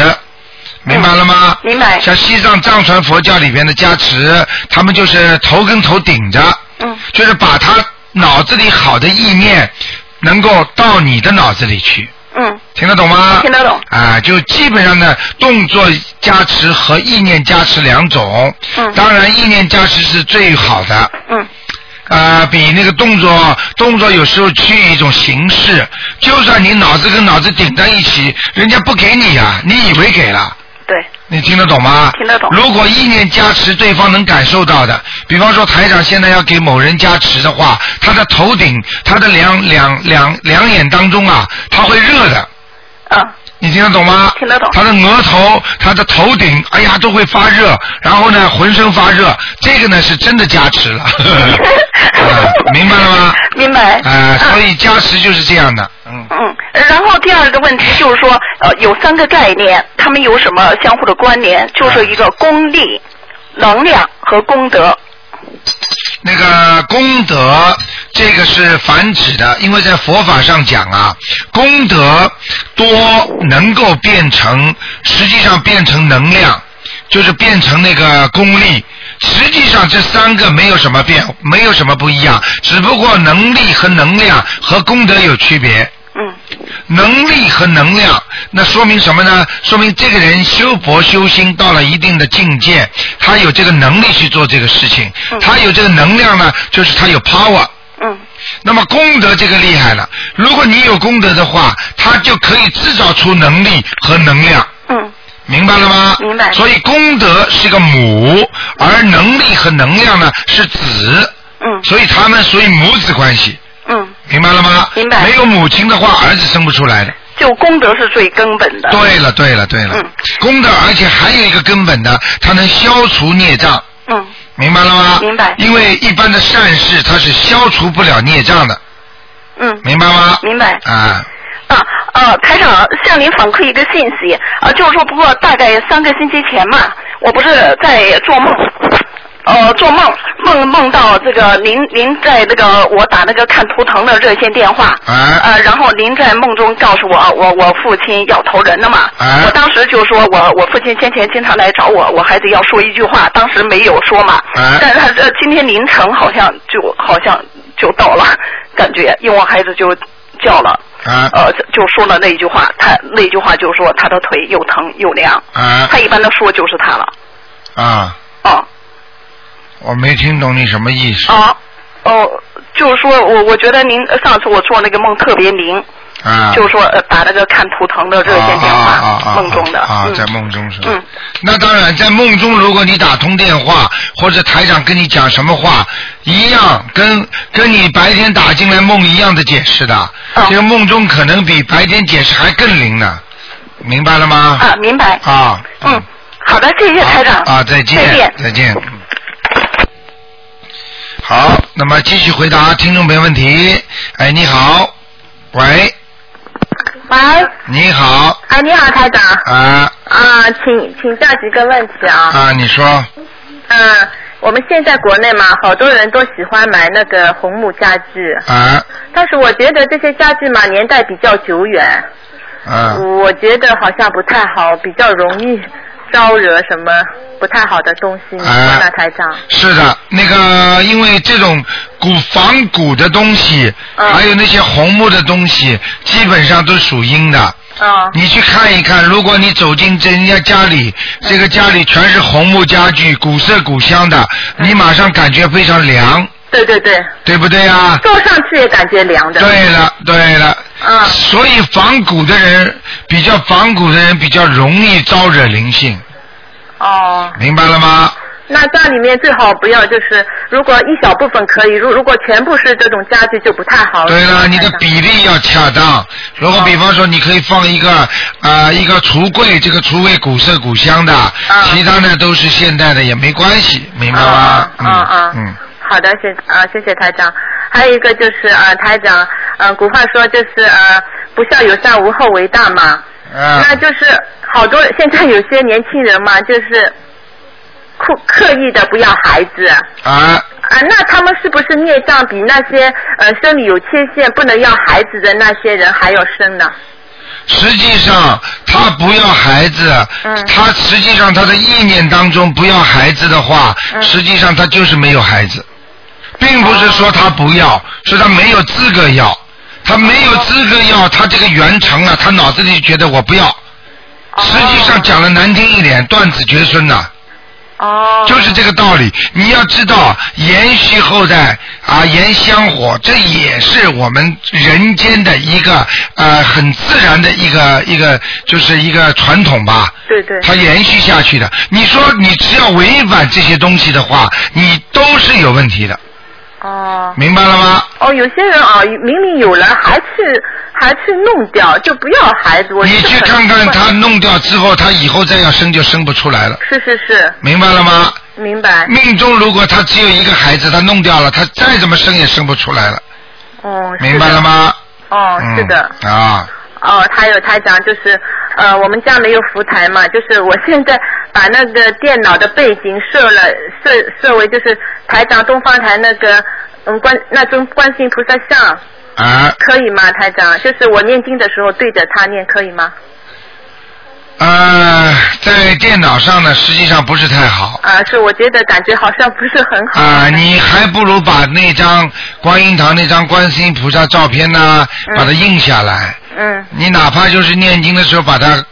明白了吗？明白像西藏藏传佛教里边的加持，他们就是头跟头顶着，嗯就是把他脑子里好的意念能够到你的脑子里去。嗯听得懂吗？听得懂啊，就基本上呢，动作加持和意念加持两种。嗯当然，意念加持是最好的。嗯啊，比那个动作动作有时候趋于一种形式，就算你脑子跟脑子顶在一起，人家不给你呀、你以为给了？对，你听得懂吗？听得懂如果意念加持，对方能感受到的，比方说台长现在要给某人加持的话，他的头顶、他的两两两两眼当中啊，他会热的。啊你听得懂吗？听得懂他的额头、他的头顶，哎呀，都会发热，然后呢，浑身发热，这个呢是真的加持了，啊明白了吗？明白。啊、所以加持就是这样的，嗯。嗯，然后第二个问题就是说，呃，有三个概念，他们有什么相互的关联？就是一个功力、能量和功德。那个功德，这个是繁指的，因为在佛法上讲啊，功德多能够变成，实际上变成能量，就是变成那个功力。实际上这三个没有什么变，没有什么不一样，只不过能力和能量和功德有区别。嗯能力和能量，那说明什么呢？说明这个人修佛修心到了一定的境界，他有这个能力去做这个事情，他有这个能量呢，就是他有 power。嗯那么功德这个厉害了，如果你有功德的话，它就可以制造出能力和能量。嗯明白了吗？明白所以功德是个母，而能力和能量呢是子，嗯所以他们属于母子关系。嗯，明白了吗？明白没有母亲的话，儿子生不出来的。就功德是最根本的。对了，对了，对了，嗯功德，而且还有一个根本的，它能消除孽障，嗯明白了吗？明白因为一般的善事它是消除不了孽障的，嗯，明白吗？明白。啊，啊呃，台长向您反馈一个信息啊，就是说，不过大概三个星期前嘛，我不是在做梦。呃，做梦梦梦到这个您您在那个我打那个看图腾的热线电话，啊呃，然后您在梦中告诉我我我父亲要投人了嘛，啊我当时就说我我父亲先前经常来找我，我还得要说一句话，当时没有说嘛，啊但是他呃今天凌晨好像就好像就到了，感觉因为我孩子就叫了。啊呃，就说了那一句话，他那句话就是说他的腿又疼又凉，啊他一般的说就是他了，啊！哦我没听懂你什么意思哦哦，就是说我我觉得您呃上次我做那个梦特别灵，啊？就是说呃打那个看图腾的热线电啊啊啊话，啊梦中的，啊，嗯在梦中是吧？嗯那当然，在梦中，如果你打通电话，或者台长跟你讲什么话，一样跟跟你白天打进来梦一样的解释的。哦这个梦中可能比白天解释还更灵呢，明白了吗？啊，明白，啊。嗯，好的，谢谢台长，啊，再见。再见。再见。嗯好，那么继续回答听众朋友问题。哎，你好，喂，喂，你好，哎，你好，台长。啊。啊，请请教几个问题啊。啊，你说，嗯，我们现在国内嘛，好多人都喜欢买那个红木家具，啊。但是我觉得这些家具嘛，年代比较久远，啊。我觉得好像不太好，比较容易招惹什么不太好的东西。啊呢，台长？是的，那个因为这种古仿古的东西，嗯还有那些红木的东西，基本上都属阴的。啊你去看一看，如果你走进人家家里，这个家里全是红木家具，古色古香的，你马上感觉非常凉，对对对，对不对啊？坐上去也感觉凉的。对了，对了。嗯所以仿古的人，比较仿古的人比较容易招惹灵性，哦。明白了吗？那家里面最好不要，就是如果一小部分可以，如如果全部是这种家具就不太好了。对了，你的比例要恰当。如果比方说，你可以放一个啊、呃一个橱柜，这个橱柜古色古香的，其他呢都是现代的也没关系，明白吗？啊啊啊嗯嗯，好的，谢啊、谢谢台长。还有一个就是啊、台长，嗯、古话说就是呃，不孝有三，无后为大嘛。嗯那就是好多现在有些年轻人嘛，就是刻刻意的不要孩子。啊，啊，那他们是不是孽障比那些呃生理有缺陷不能要孩子的那些人还要深呢？实际上他不要孩子，嗯他实际上他的意念当中不要孩子的话，嗯实际上他就是没有孩子，并不是说他不要，是他没有资格要，他没有资格要，他这个缘成了，他脑子里觉得我不要，实际上讲的难听一点，断子绝孙呐、哦。就是这个道理。你要知道，延续后代啊，延香火，这也是我们人间的一个呃很自然的一个一个，就是一个传统吧。对对。它延续下去的。你说你只要违反这些东西的话，你都是有问题的，哦。明白了吗？哦，有些人啊，明明有了，还去还去弄掉，就不要孩子。我你去看看他弄掉之后，他以后再要生就生不出来了，是是是，明白了吗？明白。命中如果他只有一个孩子，他弄掉了，他再怎么生也生不出来了，哦。明白了？吗？哦，是的。嗯、啊，哦，还有他讲就是，呃，我们家没有福台嘛，就是我现在把那个电脑的背景设了设设为就是台长东方台那个嗯观那尊观世音菩萨像，啊可以吗，台长？就是我念经的时候对着他念，可以吗？呃，在电脑上呢，实际上不是太好。啊，是我觉得感觉好像不是很好。啊，你还不如把那张观音堂那张观世音菩萨照片呢，把它印下来。嗯。你哪怕就是念经的时候把它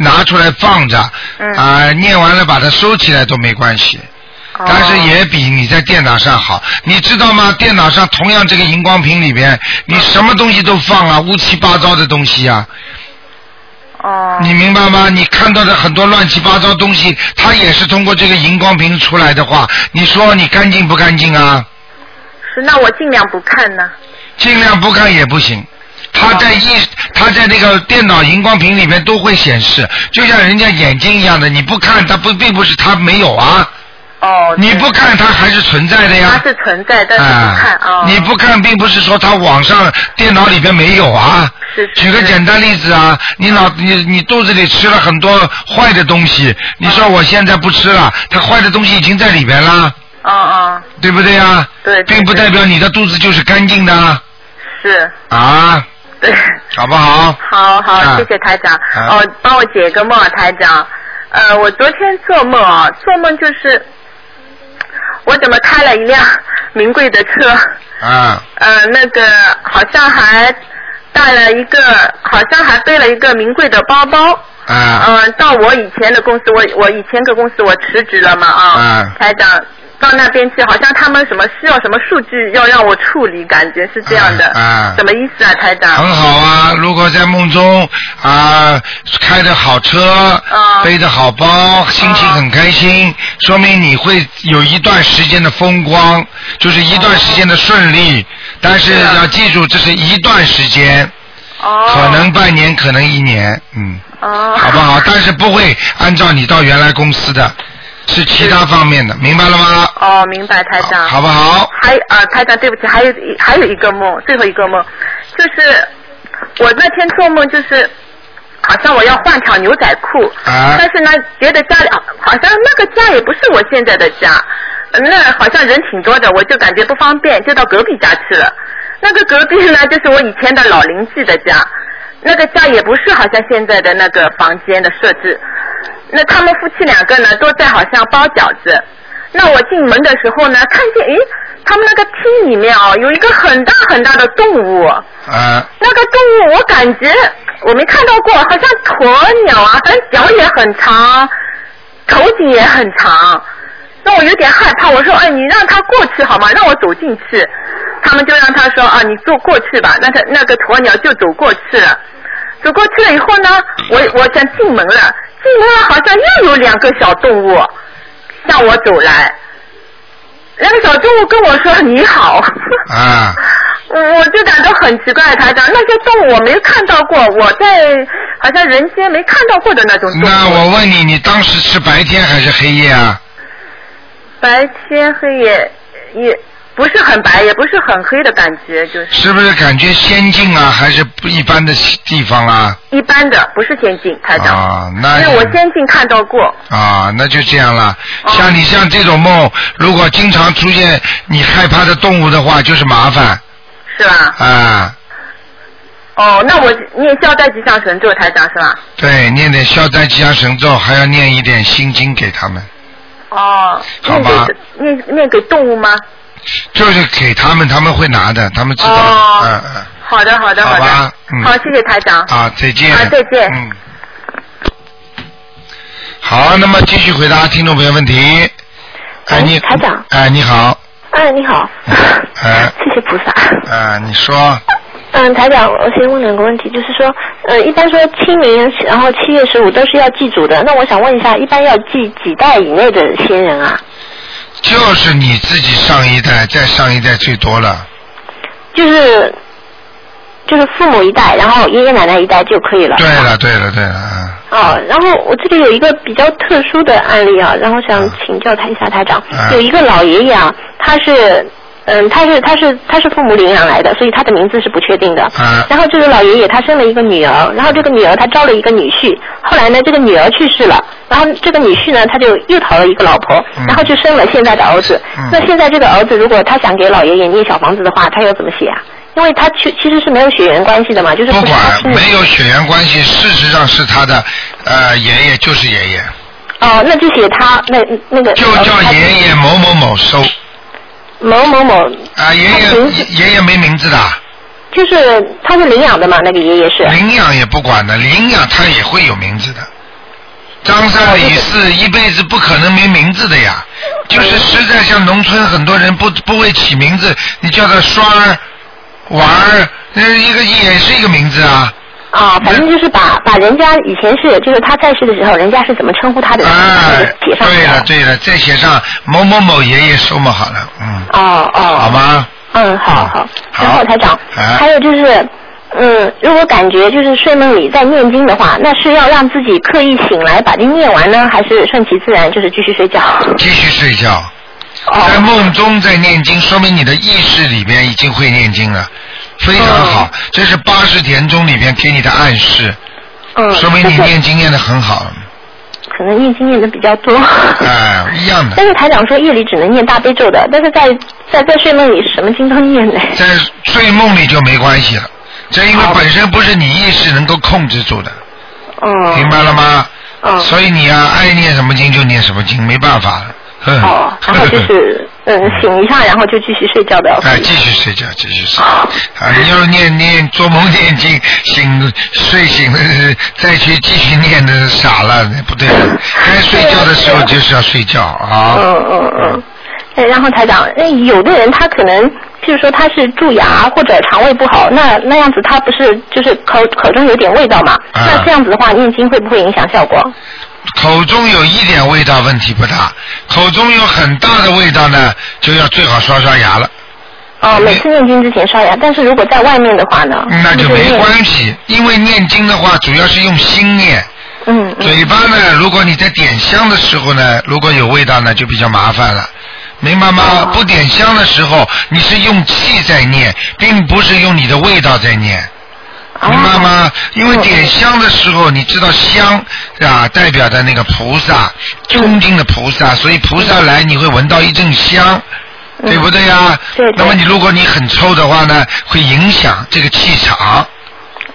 拿出来放着，嗯啊，念完了把它收起来都没关系。哦但是也比你在电脑上好，你知道吗？电脑上同样这个荧光屏里边，你什么东西都放啊，乌七八糟的东西啊。哦。你明白吗？你看到的很多乱七八糟东西，它也是通过这个荧光屏出来的话，你说你干净不干净啊？是，那我尽量不看呢。尽量不看也不行。它在一，它在那个电脑荧光屏里面都会显示，就像人家眼睛一样的，你不看它不，并不是它没有啊。哦。你不看它还是存在的呀。它是存在，但是不看哦。你不看，并不是说它网上电脑里边没有啊。是是举个简单例子啊，你脑你你肚子里吃了很多坏的东西，你说我现在不吃了，它坏的东西已经在里边了，哦哦，对不对呀？对对并不代表你的肚子就是干净的啊是，啊，对。好不好？好好，啊谢谢台长。啊哦，帮我解个梦啊，台长。呃，我昨天做梦啊，做梦就是我怎么开了一辆名贵的车，啊呃，那个好像还带了一个，好像还背了一个名贵的包包。啊嗯、到我以前的公司，我我以前个公司我辞职了嘛啊，嗯台长到那边去，好像他们什么需要什么数据要让我处理，感觉是这样的，啊什么意思啊，台长？很好啊！如果在梦中啊开的好车，啊背的好包，心情很开心，说明你会有一段时间的风光，就是一段时间的顺利。但是要记住，这是一段时间，哦，可能半年，可能一年，嗯，哦，好不好？但是不会按照你到原来公司的，是其他方面的，明白了吗？哦，明白，台长。好不好？还啊、台长，对不起，还有一还有一个梦，最后一个梦，就是我那天做梦，就是好像我要换条牛仔裤，啊但是呢，觉得家里好好像那个家也不是我现在的家，呃那好像人挺多的，我就感觉不方便，就到隔壁家去了。那个隔壁呢，就是我以前的老邻居的家，那个家也不是好像现在的那个房间的设置。那他们夫妻两个呢，都在好像包饺子。那我进门的时候呢，看见诶，他们那个厅里面哦，有一个很大很大的动物。啊那个动物我感觉我没看到过，好像鸵鸟啊，反正脚也很长，头颈也很长。那我有点害怕，我说，哎，你让他过去好吗？让我走进去。他们就让他说，啊，你坐过去吧。那他那个鸵鸟就走过去了。走过去了以后呢，我我想进门了，好像又有两个小动物向我走来。那个小动物跟我说你好。啊，我我就感到很奇怪，台长，那些动物我没看到过，我在好像人间没看到过的那种动物。那我问你，你当时是白天还是黑夜啊？白天黑夜也不是很白，也不是很黑的感觉，就是是不是感觉仙境啊，还是不一般的地方啊？一般的，不是仙境，台长。啊，那因为我仙境看到过。啊，那就这样了。哦像你像这种梦，如果经常出现你害怕的动物的话，就是麻烦是吧？啊。哦，那我念消灾吉祥神咒，台长是吧？对，念点消灾吉祥神咒，还要念一点心经给他们，哦，念好吧给念念给动物吗？就是给他们，他们会拿的，他们知道。哦嗯嗯。好的，好的，的好吧。嗯好，谢谢台长。啊，再见。啊再见嗯。好，那么继续回答听众朋友问题。哎，你台长哎，你好。哎，你好，哎，谢谢菩萨。哎，你说。嗯，台长，我先问两个问题，就是说，呃，一般说清明，然后七月十五都是要祭祖的，那我想问一下，一般要祭几代以内的先人啊？就是你自己上一代，再上一代最多了。就是就是父母一代，然后爷爷奶奶一代就可以了。对了，对了，对了，啊哦，然后我这里有一个比较特殊的案例啊，然后想请教他一下台长，嗯有一个老爷爷啊，他是。嗯，他是他是他是父母领养来的，所以他的名字是不确定的。嗯然后这个老爷爷他生了一个女儿，然后这个女儿他招了一个女婿，后来呢这个女儿去世了，然后这个女婿呢他就又讨了一个老婆，嗯然后就生了现在的儿子。嗯那现在这个儿子如果他想给老爷爷念小房子的话，他要怎么写啊？因为他其其实是没有血缘关系的嘛，就是不管没有血缘关系，事实上是他的呃爷爷就是爷爷，哦，那就写他那那个就叫爷爷某某某收某某某，啊，爷爷爷爷没名字的，就是他是领养的嘛，那个爷爷是。领养也不管的，领养他也会有名字的。张三李四一辈子不可能没名字的呀，就是实在像农村很多人不不会起名字，你叫他双儿、娃儿，那一个也是一个名字啊。啊，反正就是把把人家以前是就是他在世的时候，人家是怎么称呼他的，然后哎就写，上去对了对了，再写上某某某爷爷收嘛好了，嗯，哦哦。好吗？嗯，好好。然后台长，啊还有就是，嗯，如果感觉就是睡梦里在念经的话，那是要让自己刻意醒来把经念完呢，还是顺其自然就是继续睡觉？继续睡觉。哦在梦中在念经，说明你的意识里边已经会念经了，非常好。这是八十田中里边给你的暗示，嗯，说明你念经念的很好。可能念经念的比较多。哎，一样的 但。是台长说夜里只能念大悲咒的，但是在在在睡梦里什么经都念的。在睡梦里就没关系了，这因为本身不是你意识能够控制住的，哦。明白了吗？嗯。所以你啊，爱念什么经就念什么经，没办法了。哼哦，然后就是 嗯醒一下，然后就继续睡觉的。哎，继续睡觉，继续睡。啊，你要念念做梦念经，醒睡醒了再去继续念的傻了，那不对的。该睡觉的时候就是要睡觉啊。嗯嗯嗯。哎，然后台长，那，有的人他可能，譬如说他是蛀牙或者肠胃不好，那那样子他不是就是口口中有点味道嘛？啊那这样子的话，念经会不会影响效果？口中有一点味道问题不大，口中有很大的味道呢，就要最好刷刷牙了。哦，每次念经之前刷牙，但是如果在外面的话呢？那就没关系，因为念经的话主要是用心念，嗯嗯。嘴巴呢，如果你在点香的时候呢，如果有味道呢，就比较麻烦了。明白吗？哦不点香的时候，你是用气在念，并不是用你的味道在念。哦明白吗？因为嗯点香的时候，你知道香啊代表的那个菩萨，恭敬的菩萨，所以菩萨来你会闻到一阵香，对不对呀？嗯对对那么你如果你很臭的话呢，会影响这个气场，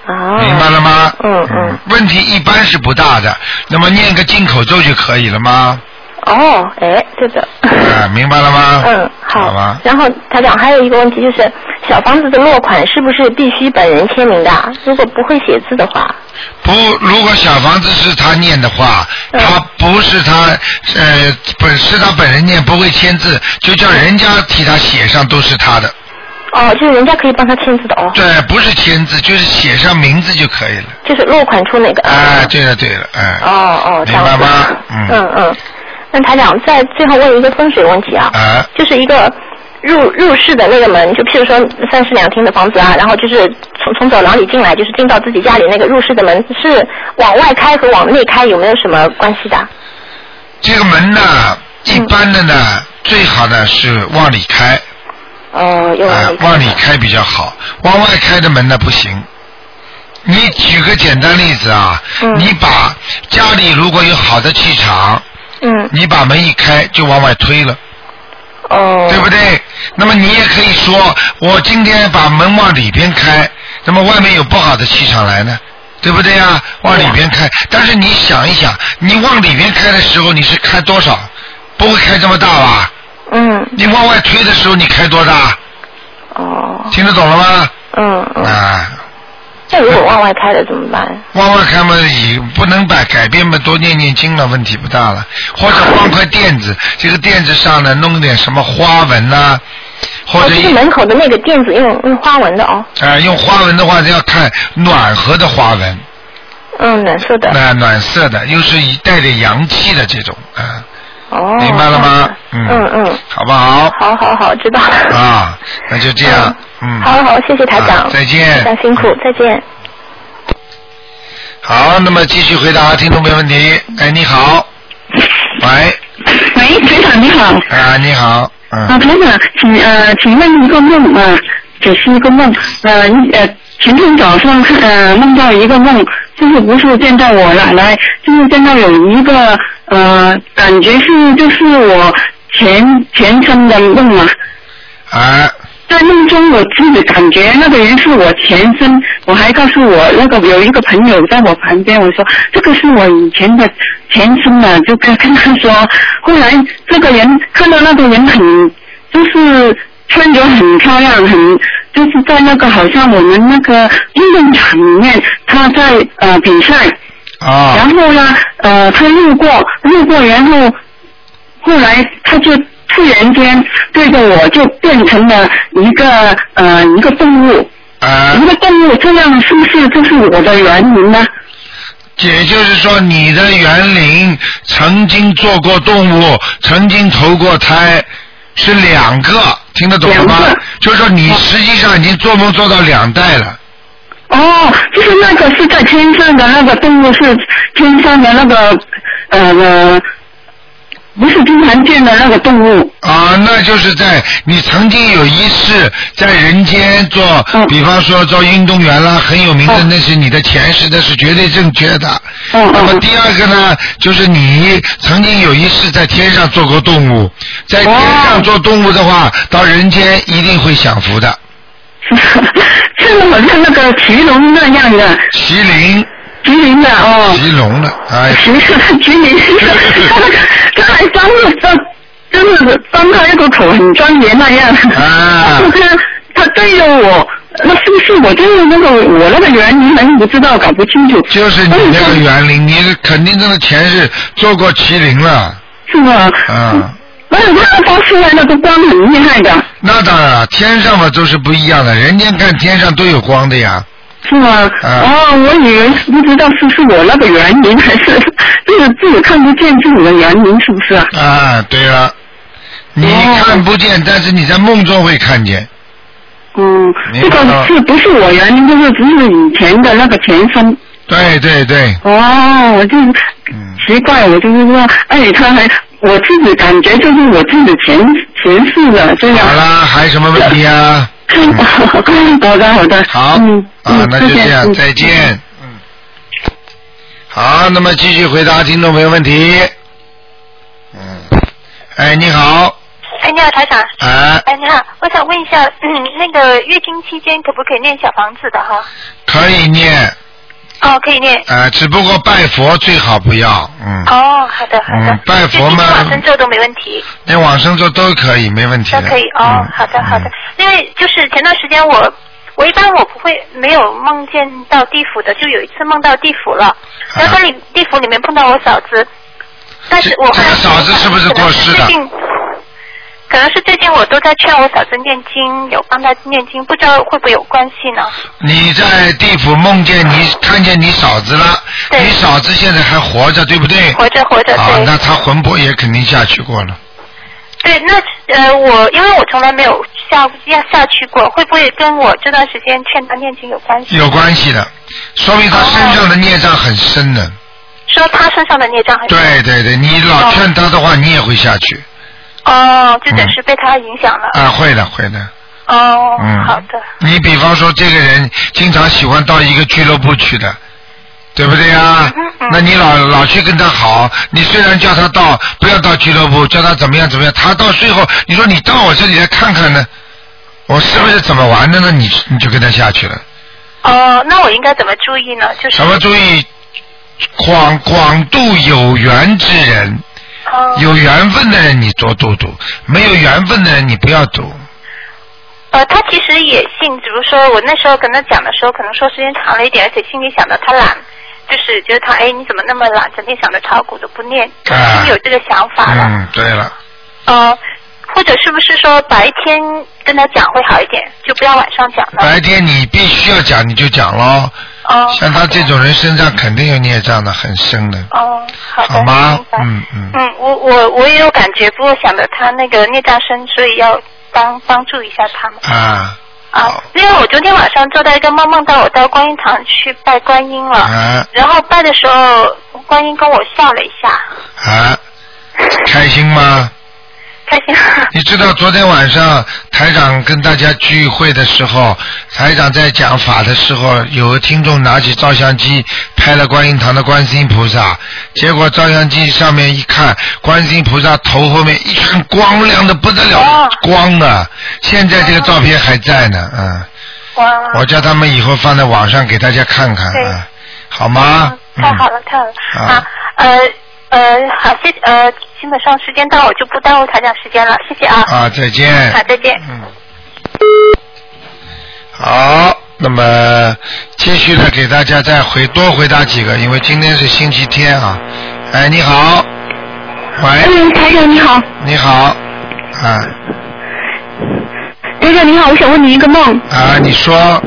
哦。明白了吗？嗯嗯。问题一般是不大的，那么念个进口咒就可以了吗？哦，哎，对的。啊，明白了吗？嗯，好。好吧。然后台长还有一个问题就是，小房子的落款是不是必须本人签名的啊？如果不会写字的话，不，如果小房子是他念的话，嗯他不是他呃本是他本人念，不会签字，就叫人家替他写上都是他的。哦，就是人家可以帮他签字的哦，对，不是签字，就是写上名字就可以了。就是落款处那个。哎，对了对了，哎。哦哦。明白吗？嗯。嗯嗯。那台长在最后问一个风水问题啊，啊，就是一个入入室的那个门，就譬如说三室两厅的房子啊，然后就是从从走廊里进来，就是进到自己家里那个入室的门，是往外开和往内开有没有什么关系的？这个门呢，一般的呢，最好呢是往里开。哦，又啊往里，开往里开比较好，往外开的门呢不行。你举个简单例子啊，嗯你把家里如果有好的气场，嗯，你把门一开就往外推了，哦，对不对？那么你也可以说，我今天把门往里边开，那么外面有不好的气场来呢，对不对呀？往里边开，但是你想一想，你往里边开的时候，你是开多少？不会开这么大吧？嗯，你往外推的时候，你开多大？哦，听得懂了吗？嗯嗯，啊，那如果往外开了怎么办？往外开嘛，也不能改改变嘛，多念念经了，问题不大了。或者放块垫子，这个垫子上呢弄点什么花纹呐、或哦，者就是门口的那个垫子用用花纹的哦，啊、用花纹的话要看暖和的花纹，嗯，暖色的，那、暖色的，又是一带点阳气的这种啊，哦，明白了吗？嗯嗯嗯，好不好？好好好，知道了。啊，那就这样，嗯。好好，谢谢台长，啊再见台长辛苦，再见。好，那么继续回答听众朋友问题。哎，你好，喂，喂，台长你好。啊，你好，啊，嗯，台长，请呃，请问一个梦啊，解释一个梦。呃一呃，前天早上看呃梦到一个梦，就是不是见到我奶奶，就是见到有一个呃，感觉是就是我前前生的梦嘛。啊，在梦中，我自己感觉那个人是我前身，我还告诉我那个有一个朋友在我旁边，我说这个是我以前的前身啊，就跟跟他说。后来这个人看到那个人很就是穿着很漂亮，很就是在那个好像我们那个运动场里面，他在呃比赛，啊然，后呢呃他路过路过，然后后来他就突然间对着我就变成了一个呃一个动物，啊一，个动物，这样是不是就是我的园林呢？也就是说，你的园林曾经做过动物，曾经投过胎，是两个，听得懂了吗？就是说，你实际上已经做梦做到两代了。哦，就是那个是在天上的那个动物是天上的那个呃呃，不是经常见的那个动物。啊，那就是在你曾经有一世在人间做，嗯比方说做运动员啦，很有名的，嗯那是你的前世，那是绝对正确的。那么第二个呢，就是你曾经有一世在天上做过动物，在天上哦做动物的话，到人间一定会享福的。是好像那个麒麟那样的，麒麟，麒麟的哦，吉龙的，哎，吉麒麟，他还张着张，就是张开一个口很庄严那样。啊然后他他对着我，那是不是我就是那个我那个原名呢？不知道，搞不清楚。就是你那个园林，你肯定这个前世做过麒麟了，是吗？啊。而且他发出来那个光很厉害的，那当然了，天上嘛都是不一样的，人间看天上都有光的呀。是吗？啊哦，我以为不知道是不是我那个原因，还是 就是自己看不见自己的原因，是不是啊？啊，对了，你哦看不见，但是你在梦中会看见。嗯，这个是不是我原因？就是只是以前的那个前身。对对对，哦，我就嗯奇怪，我就是说，哎，他还我自己感觉就是我自己前前世的这样。好啦，还有什么问题啊？好的，好的。好，嗯啊嗯，那就这样，嗯再见。嗯。好，那么继续回答听众朋友问题。嗯。哎，你好，哎，你好，台长。哎，哎，你好，我想问一下，嗯，那个月经期间可不可以念小房子的哈？可以念，哦，可以念。呃，只不过拜佛最好不要，嗯，哦，好的，好的。嗯拜佛嘛就往生咒都没问题，连往生咒都可以，没问题。都可以。哦嗯，好的，好的嗯。因为就是前段时间我。我一般我不会没有梦见到地府的，就有一次梦到地府了，然后在里地府里面碰到我嫂子，但是我嫂子是不是过世的最近可能是最近我都在劝我嫂子念经，有帮她念经，不知道会不会有关系呢？你在地府梦见你看见你嫂子了，对你嫂子现在还活着，对不对？活着活着，啊，那她魂魄也肯定下去过了。对，那呃，我因为我从来没有下下下去过，会不会跟我这段时间劝他念经有关系？有关系的，说明她身上的孽障很深的。说他身上的孽障很深。对对对，你老劝她的话，你也会下去。哦，就等是被他影响了。啊，会的会的。哦，嗯好的。你比方说，这个人经常喜欢到一个俱乐部去的，对不对呀？那你老老去跟他好，你虽然叫他到不要到俱乐部，叫他怎么样怎么样，他到最后你说你到我这里来看看呢，我是不是怎么玩的呢？你你就跟他下去了。哦，那我应该怎么注意呢？就是什么注意？广广度有缘之人，哦有缘分的人你多度度，没有缘分的人你不要度。呃，他其实也信，只不过说我那时候跟他讲的时候，可能说时间长了一点，而且心里想着他懒，就是觉得他哎你怎么那么懒，整天想着炒股都不念，心里有这个想法了。嗯，对了，呃，或者是不是说白天跟他讲会好一点，就不要晚上讲了？白天你必须要讲你就讲喽。哦。像他这种人身上肯定有孽障的，很深的，哦，好的。好吗嗯嗯。嗯，我我我也有感觉，不过想着他那个孽障深，所以要帮帮助一下他们。啊啊，因为我昨天晚上做到一个梦，梦到我到观音堂去拜观音了，啊然后拜的时候，观音跟我笑了一下，啊！开心吗？开心。你知道昨天晚上台长跟大家聚会的时候，台长在讲法的时候，有个听众拿起照相机拍了观音堂的观世音菩萨，结果照相机上面一看，观世音菩萨头后面一看光亮的不得了，光啊！现在这个照片还在呢，嗯，哇，我叫他们以后放在网上给大家看看，对嗯，好吗？太好了，太好了啊啊！呃呃，好，谢呃，基本上时间到，我就不耽误台长时间了，谢谢啊。啊，再见。好，再见。嗯好，那么继续的给大家再回多回答几个，因为今天是星期天啊。哎，你好，喂，嗯，台长你好，你好，啊台长你好，我想问你一个梦。啊，你说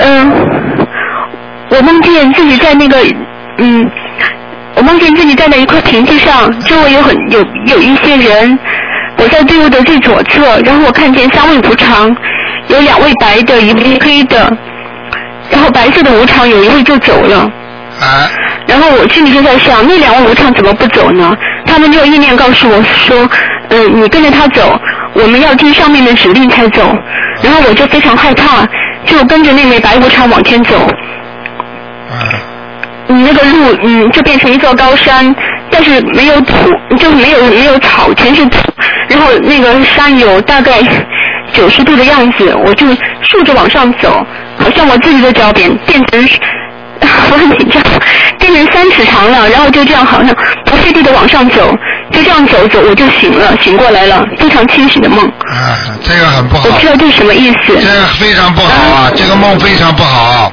嗯，我梦见自己在那个，嗯，我梦见自己站在一块亭子上，周围有很有有一些人，我在队伍的最左侧，然后我看见三位无常，有两位白的，一位黑的，然后白色的无常有一位就走了。啊。然后我心里就在想，那两位无常怎么不走呢？他们就意念告诉我说，嗯，你跟着他走，我们要听上面的指令才走。然后我就非常害怕，就跟着那位白无常往前走。你那个路，嗯，就变成一座高山，但是没有土，就是没有没有草，全是土。然后那个山有大概九十度的样子，我就竖着往上走，好像我自己的脚变变成，我很紧张，变成三尺长了，然后就这样好像不费力的往上走，就这样走走，我就醒了，醒过来了，非常清醒的梦。啊，这个很不好。我不知道这是什么意思。这非常不好啊，这个梦非常不好。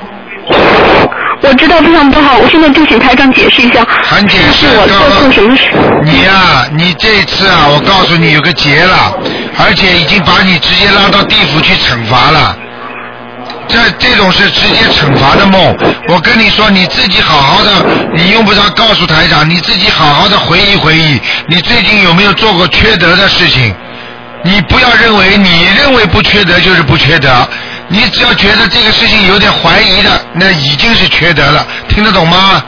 我知道非常不好，我现在就请台长解释一下。很解释，我做错什么事？你呀、你这次啊，我告诉你有个劫了，而且已经把你直接拉到地府去惩罚了。这这种是直接惩罚的梦，我跟你说，你自己好好的，你用不着告诉台长，你自己好好的回忆回忆，你最近有没有做过缺德的事情？你不要认为你认为不缺德就是不缺德，你只要觉得这个事情有点怀疑的，那已经是缺德了，听得懂吗？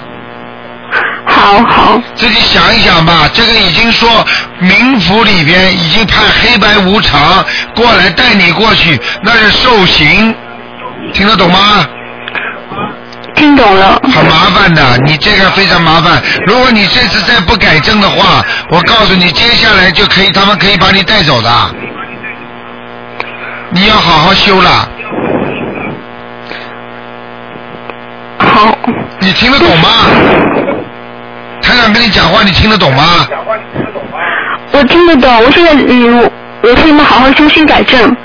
好好。自己想一想吧，这个已经说冥府里边已经派黑白无常过来带你过去，那是受刑，听得懂吗？听懂了。很麻烦的，你这个非常麻烦。如果你这次再不改正的话，我告诉你，接下来就可以，他们可以把你带走的。你要好好修了。好。你听得懂吗？台长跟你讲话，你听得懂吗？我听得懂，我现在嗯，我我会好好修心改正。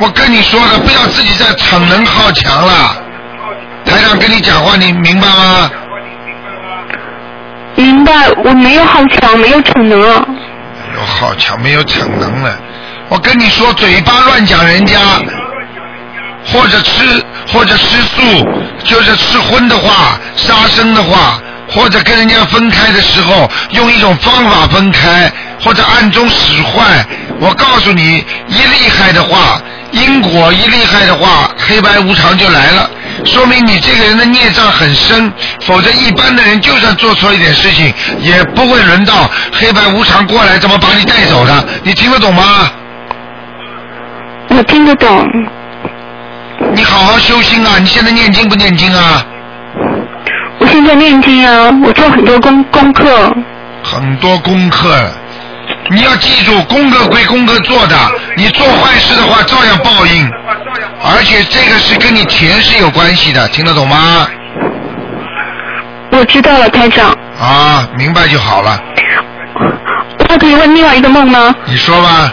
我跟你说了，不要自己再逞能好强了。台长跟你讲话，你明白吗？明白，我没有好强，没有逞能啊。有好强，没有逞能了。我跟你说，嘴巴乱讲人家，或者吃或者吃素，就是吃荤的话、杀生的话，或者跟人家分开的时候，用一种方法分开，或者暗中使坏。我告诉你，一厉害的话，因果一厉害的话，黑白无常就来了。说明你这个人的孽障很深，否则一般的人就算做错一点事情，也不会轮到黑白无常过来怎么把你带走的。你听得懂吗？我我听得懂。你好好修心啊！你现在念经不念经啊？我现在念经啊，我做很多功功课。很多功课，你要记住，功课归功课做的，你做坏事的话照样报应，而且这个是跟你前世有关系的，听得懂吗？我知道了，台长。啊，明白就好了。我还可以问另外一个梦吗？你说吧。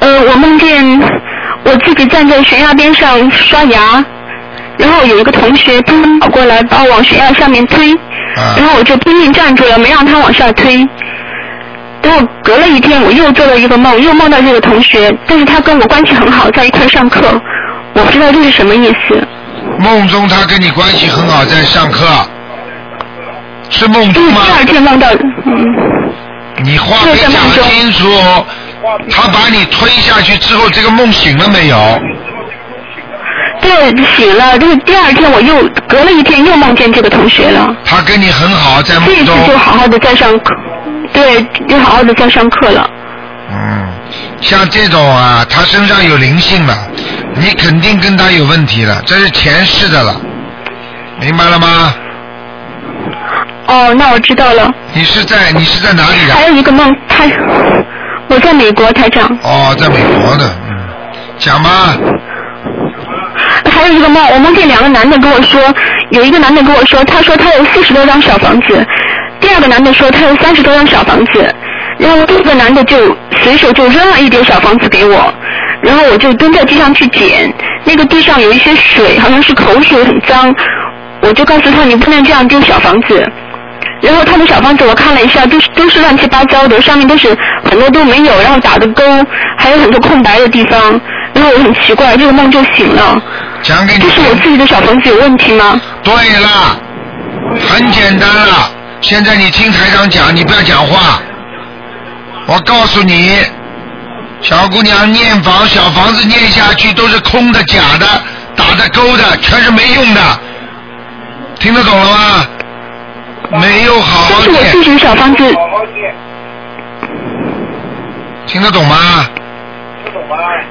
呃，我梦见我自己站在悬崖边上刷牙，然后有一个同学突然跑过来把我往悬崖下面推，然后我就拼命站住了，没让他往下推。然后隔了一天，我又做了一个梦，又梦到这个同学，但是他跟我关系很好，在一块上课，我不知道这是什么意思。梦中他跟你关系很好，在上课，是梦中吗？第二天梦到，嗯，你话没讲清楚。他把你推下去之后，这个梦醒了没有？对，醒了。就是第二天，我又隔了一天又梦见这个同学了。他跟你很好，在梦这中。次就好好的在上课，对，就好好的在上课了。嗯，像这种啊，他身上有灵性了，你肯定跟他有问题了，这是前世的了，明白了吗？哦，那我知道了。你是在你是在哪里的？还有一个梦，他我在美国，台长。哦，在美国的，嗯，讲吧。还有一个梦，我梦见两个男的跟我说，有一个男的跟我说，他说他有四十多张小房子，第二个男的说他有三十多张小房子，然后第一个男的就随手就扔了一叠小房子给我，然后我就蹲在地上去捡，那个地上有一些水，好像是口水，很脏，我就告诉他你不能这样丢小房子。然后他的小房子我看了一下，都是都是乱七八糟的，上面都是很多都没有，然后打的勾，还有很多空白的地方。然后我很奇怪，这个梦就醒了。讲给你。这是我自己的小房子有问题吗？对了，很简单了。现在你听台长讲，你不要讲话。我告诉你，小姑娘念房小房子念下去都是空的、假的、打的勾的，全是没用的。听得懂了吗？没有好好这是我自己小房子。听得懂吗？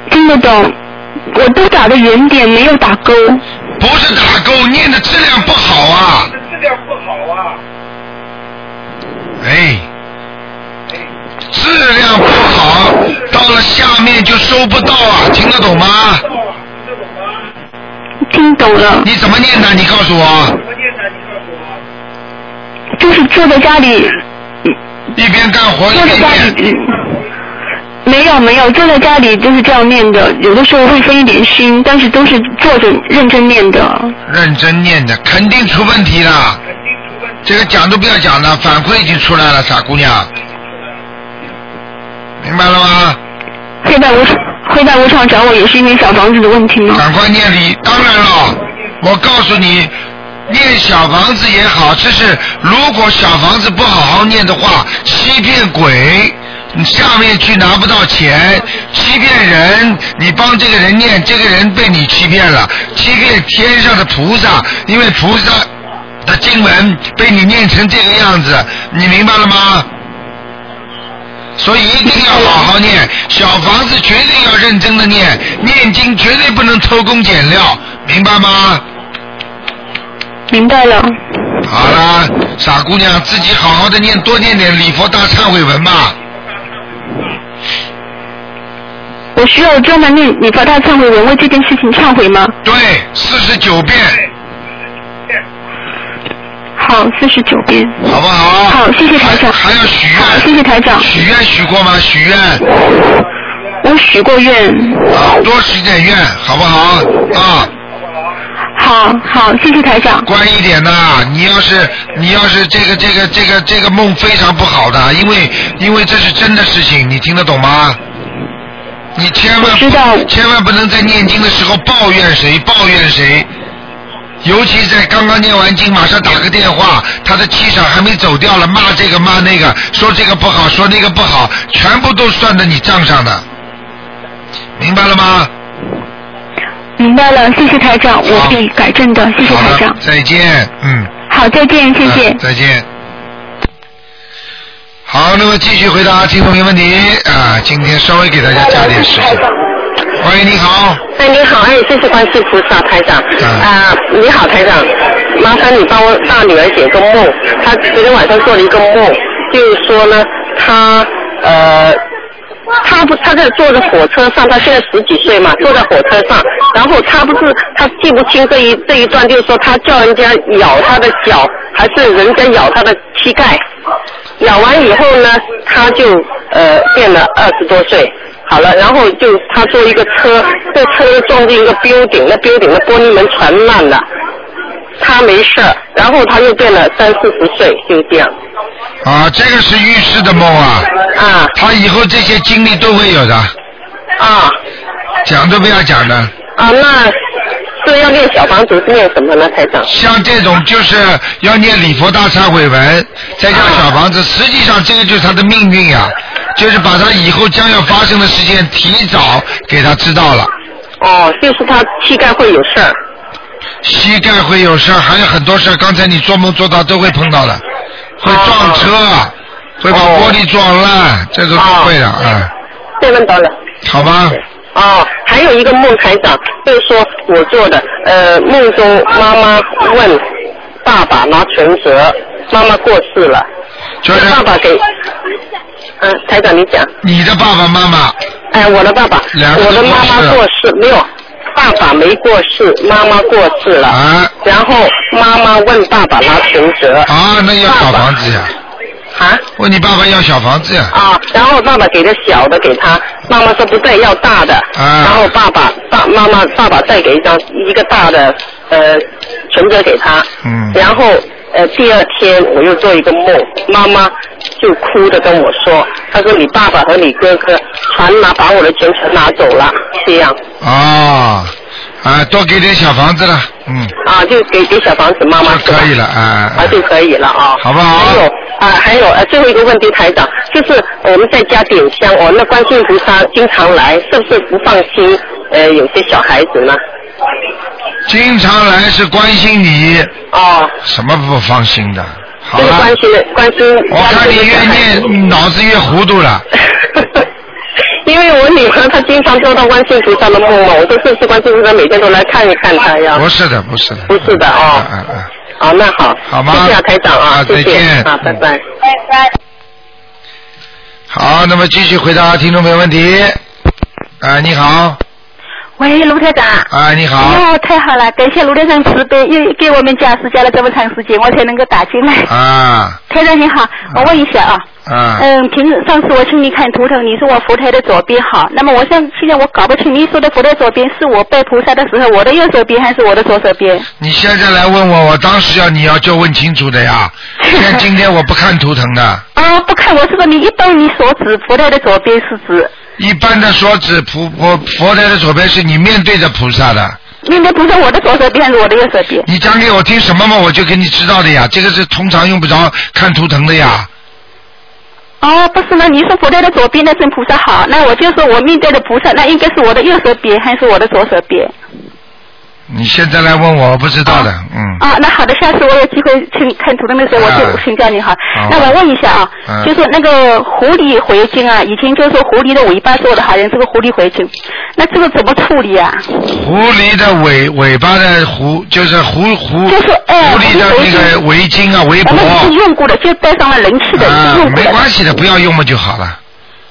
听得懂，我都打的圆点，没有打勾。不是打勾，念的质量不好啊。质量不好啊。哎，质量不好，到了下面就收不到啊，听得懂吗？听懂了。你怎么念的？你告诉我。就是坐在家里。一边干活一坐在家里。没有没有，坐在家里就是这样念的，有的时候会分一点心，但是都是坐着认真念的。认真念的，肯定出问题了。这个讲都不要讲了，反馈已经出来了，傻姑娘，明白了吗？会在无会在无常找我也是因为小房子的问题吗？赶快念礼，当然了，我告诉你，念小房子也好，这是如果小房子不好好念的话，欺骗鬼。你下面去拿不到钱，欺骗人，你帮这个人念，这个人被你欺骗了，欺骗天上的菩萨，因为菩萨的经文被你念成这个样子，你明白了吗？所以一定要好好念，小房子绝对要认真的念，念经绝对不能偷工减料，明白吗？明白了。好啦，傻姑娘，自己好好的念，多念点礼佛大忏悔文吧。我需要专门念礼佛大忏悔文为这件事情忏悔吗？对，四十九遍。好，四十九遍。好不好？好，谢谢台长。还要许愿。好，谢谢台长。许愿许过吗？许愿。我许过愿。啊，多许点愿，好不好？啊。好好，谢谢台长。乖一点呐，你要是你要是这个这个这个这个梦非常不好的，因为因为这是真的事情，你听得懂吗？你千万不千万不能在念经的时候抱怨谁抱怨谁，尤其在刚刚念完经马上打个电话，他的气场还没走掉了，骂这个骂那个，说这个不好，说那个不好，全部都算在你账上的，明白了吗？明白了，谢谢台长，我会改正的，谢谢台长。再见，嗯。好，再见，谢谢。再见。好，那么继续回答听众朋友问题啊，今天稍微给大家加点时间。喂，你好。哎，你好，哎，谢谢关世菩萨台长。啊、你好，台长，麻烦你帮我大女儿解个梦。她昨天晚上做了一个梦，就是说呢，她呃。她不，他在坐在火车上，他现在十几岁嘛，坐在火车上，然后他不是，他记不清这一这一段，就是说他叫人家咬他的脚，还是人家咬他的膝盖，咬完以后呢，他就呃变了二十多岁。好了，然后就他坐一个车，这车撞进一个 building，那 building 的玻璃门全烂了，她没事儿，然后他又变了三四十岁，就这样。啊，这个是预示的梦啊。啊。他以后这些经历都会有的。啊。讲都不要讲的。啊，那是要念小房子，是念什么呢，台长？像这种就是要念礼佛大忏悔文，再加小房子，实际上这个就是他的命运呀、就是把他以后将要发生的事件提早给他知道了。哦，就是他膝盖会有事儿。膝盖会有事儿，还有很多事儿。刚才你做梦做到都会碰到的，会撞车，会把玻璃撞烂，这都是会的啊。被问到了。好吧。哦，还有一个梦台长，就是说我做的，呃，梦中妈妈问爸爸拿存折，妈妈过世了，就是爸爸给，嗯、台长你讲，你的爸爸妈妈，哎、我的爸爸，两个我的妈妈过世，没有，爸爸没过世，妈妈过世了，啊，然后妈妈问爸爸拿存折，啊，那要小房子呀。啊？问你爸爸要小房子呀。啊，然后爸爸给的小的给他，妈妈说不对，要大的。啊。然后爸爸爸妈妈爸爸再给一张一个大的呃存折给他。嗯。然后呃第二天我又做一个梦，妈妈就哭着跟我说，她说你爸爸和你哥哥全拿把我的钱全拿走了，这样哦，啊，多给点小房子了，嗯，啊就给给小房子妈妈可以了啊。啊就可以了啊。好不好？还有啊，还有呃，最后一个问题，台长，就是我们在家点香，我们的观世音菩萨经常来，是不是不放心？呃，有些小孩子呢？经常来是关心你。哦。什么不放心的？好就是关了，心关心。我看你越念脑子越糊涂了。因为我女儿她经常做到观世音菩萨的梦嘛，我说是不是观世音菩萨每天都来看一看她呀？不是的，不是的。不是的啊。嗯嗯。好，那好。好吗谢谢啊，台长啊，谢谢。再见啊，拜拜。好，那么继续回答听众朋友问题。啊，你好，喂，卢台长。啊，你好，哦，太好了，感谢卢台长慈悲，又给我们加时加了这么长时间，我才能够打进来。啊台长你好，我问一下啊。啊，嗯，平上次我请你看图腾，你说我佛台的左边好，那么我想现在我搞不清你说的佛台左边是我拜菩萨的时候我的右手边还是我的左手边？你现在来问我，我当时要你要就问清楚的呀。现在今天我不看图腾的，啊，不看，我是说你一动你所指佛台的左边是指一般的说指菩佛佛台的左边是你面对着菩萨的。面对菩萨我的左手边还是我的右手边？你讲给我听什么嘛，我就给你知道的呀。这个是通常用不着看图腾的呀。哦，不是呢，你说佛台的左边那尊菩萨好，那我就说我面对的菩萨，那应该是我的右手边还是我的左手边？你现在来问我，我不知道的，嗯。啊，那好的，下次我有机会请看图腾的时候，我就请教你哈。好那我问一下啊，嗯就是那个狐狸回精啊，以前就说狐狸的尾巴做的好像这个狐狸回精，那这个怎么处理啊？狐狸的尾尾巴的狐就是狐狐，就是哎狐狸的那个围巾啊围我们已经用过了，就带上了人气的，啊用，过没，关系的，不要用嘛就好了。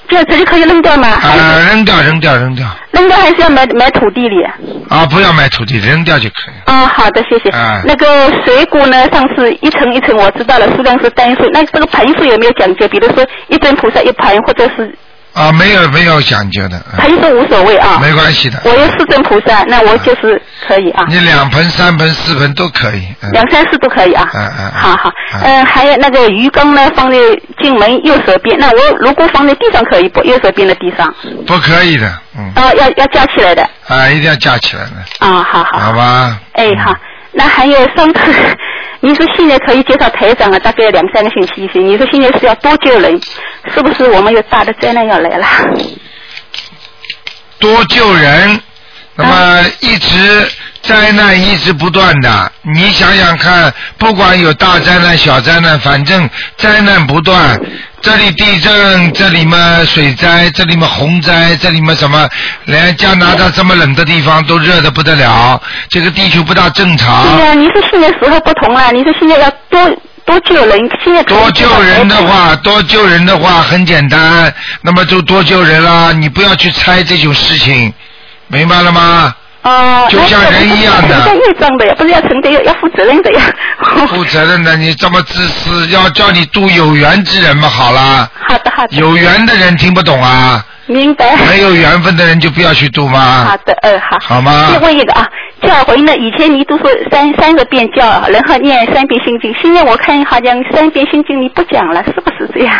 这直接可以扔掉吗？啊，扔掉扔掉扔掉扔掉还是要埋埋土地里？啊，不要埋土地，扔掉就可以。啊，好的，谢谢。啊那个水果呢？上次一层一层我知道了，数量是单数。那这个盆数有没有讲究？比如说一尊菩萨一盆，或者是啊，没有没有讲究的，啊盆是无所谓啊。没关系的。我有四尊菩萨，那我就是可以啊。你两盆、三盆、四盆都可以。嗯两三四都可以啊。嗯嗯。好好，嗯，还有那个鱼缸呢，放在进门右手边。那我如果放在地上可以不？右手边的地上。不可以的，嗯，啊，要要架起来的。啊，一定要架起来的，啊，好好。好吧？哎，好，那还有上次你说现在可以介绍台长啊，大概两三个星期以前，你说现在是要多救人，是不是我们有大的灾难要来了？多救人，那么一直灾难一直不断的。你想想看，不管有大灾难、小灾难，反正灾难不断。这里地震，这里嘛水灾，这里嘛洪灾，这里嘛什么？连加拿大这么冷的地方都热的不得了，这个地球不大正常。对呀、你说现在时候不同了，你说现在要多多救人，现在多救人的话，多救人的话很简单，那么就多救人啦。你不要去猜这种事情，明白了吗？哦，就像人一样的要业障的呀，不是要承担要要负责任的呀。负责任的，你这么自私，要叫你度有缘之人嘛，好啦。好的好的。有缘的人听不懂啊，明白。没有缘分的人就不要去度嘛？好的，呃，好。好吗再问一个啊，教回呢？以前你都说三三个遍教，然后念三遍心经，现在我看好像三遍心经你不讲了，是不是这样？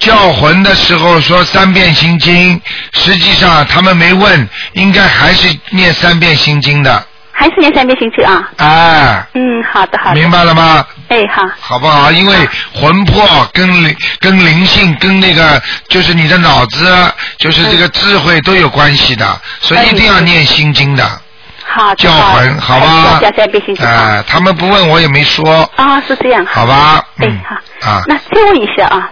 叫魂的时候说三遍心经，实际上他们没问，应该还是念三遍心经的。还是念三遍心经啊？哎，嗯，好的好的。明白了吗？哎，好。好不好？因为魂魄跟灵、跟灵性、跟那个就是你的脑子，就是这个智慧都有关系的，所以一定要念心经的。好。叫魂，好吧？要三遍心经。哎，他们不问我也没说，啊，是这样。好吧？哎，嗯好。啊，那再问一下啊，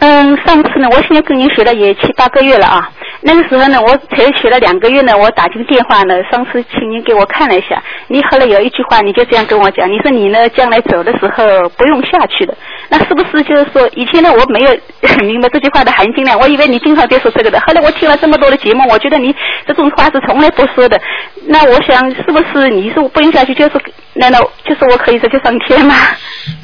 嗯，上次呢，我现在跟您学了也七八个月了啊。那个时候呢，我才学了两个月呢，我打进电话呢，上次请您给我看了一下，你后来有一句话，你就这样跟我讲，你说你呢将来走的时候不用下去的，那是不是就是说以前呢我没有 明白这句话的含金量，我以为你经常在说这个的，后来我听了这么多的节目，我觉得你这种话是从来不说的，那我想是不是你说不用下去，就是难道就是我可以直接上天吗？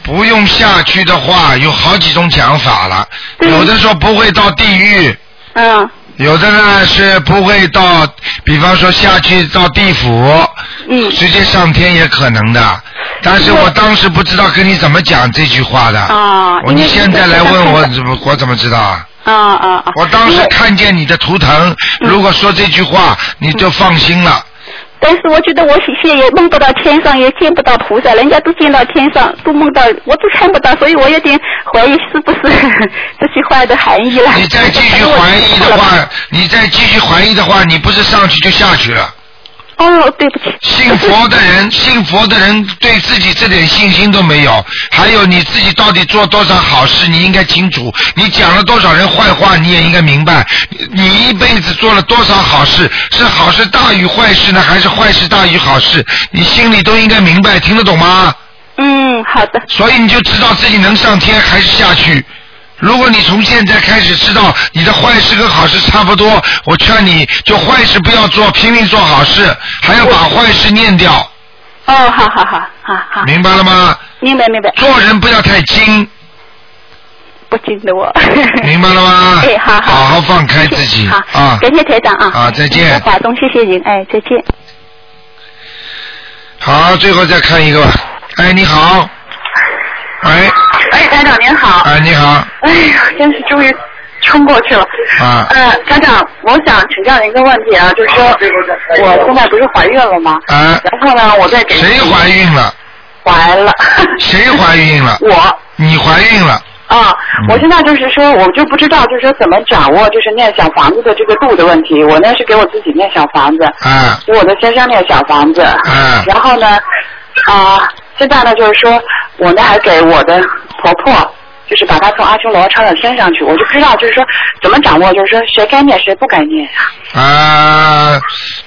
不用下去的话，有好几种讲法了。有的说不会到地狱，嗯，有的呢是不会到，比方说下去到地府，嗯，直接上天也可能的。但是我当时不知道跟你怎么讲这句话的。啊我你现在来问我，怎么我怎么知道啊？啊啊啊！我当时看见你的图腾，如果说这句话，你就放心了。但是我觉得我现在也梦不到天上，也见不到菩萨，人家都见到天上，都梦到，我都看不到，所以我有点怀疑是不是 这句话的含义了。你再继续怀疑的话，你再继续怀疑的话，你不是上去就下去了。哦，对不起。信佛的人，信佛的人对自己这点信心都没有，还有你自己到底做多少好事，你应该清楚。你讲了多少人坏话，你也应该明白。你一辈子做了多少好事，是好事大于坏事呢，还是坏事大于好事？你心里都应该明白，听得懂吗？嗯，好的。所以你就知道自己能上天还是下去。如果你从现在开始知道你的坏事跟好事差不多，我劝你就坏事不要做，拼命做好事，还要把坏事念掉，哦，好好好，好好。明白了吗？明白明白。做人不要太精，不精的我。明白了吗？哎，好好。好好放开自己好，啊感谢台长啊。啊再见华中，谢谢您，哎，再见。好，最后再看一个吧。哎，你好。喂。哎，台长您好。哎，你好。哎呀，真是终于冲过去了。啊。呃，台长，我想请教您一个问题啊，就是说我现在不是怀孕了吗？啊。然后呢，我在给谁怀孕了？怀了。谁怀孕了？我。你怀孕了？啊，我现在就是说，我就不知道，就是说怎么掌握就是念小房子的这个度的问题。我呢是给我自己念小房子，啊给我的先生念小房子，啊然后呢，啊，现在呢就是说，我呢还给我的婆婆，就是把她从阿修罗抄到天上去，我就不知道就是说怎么掌握，就是说谁该念谁不该念呀、啊，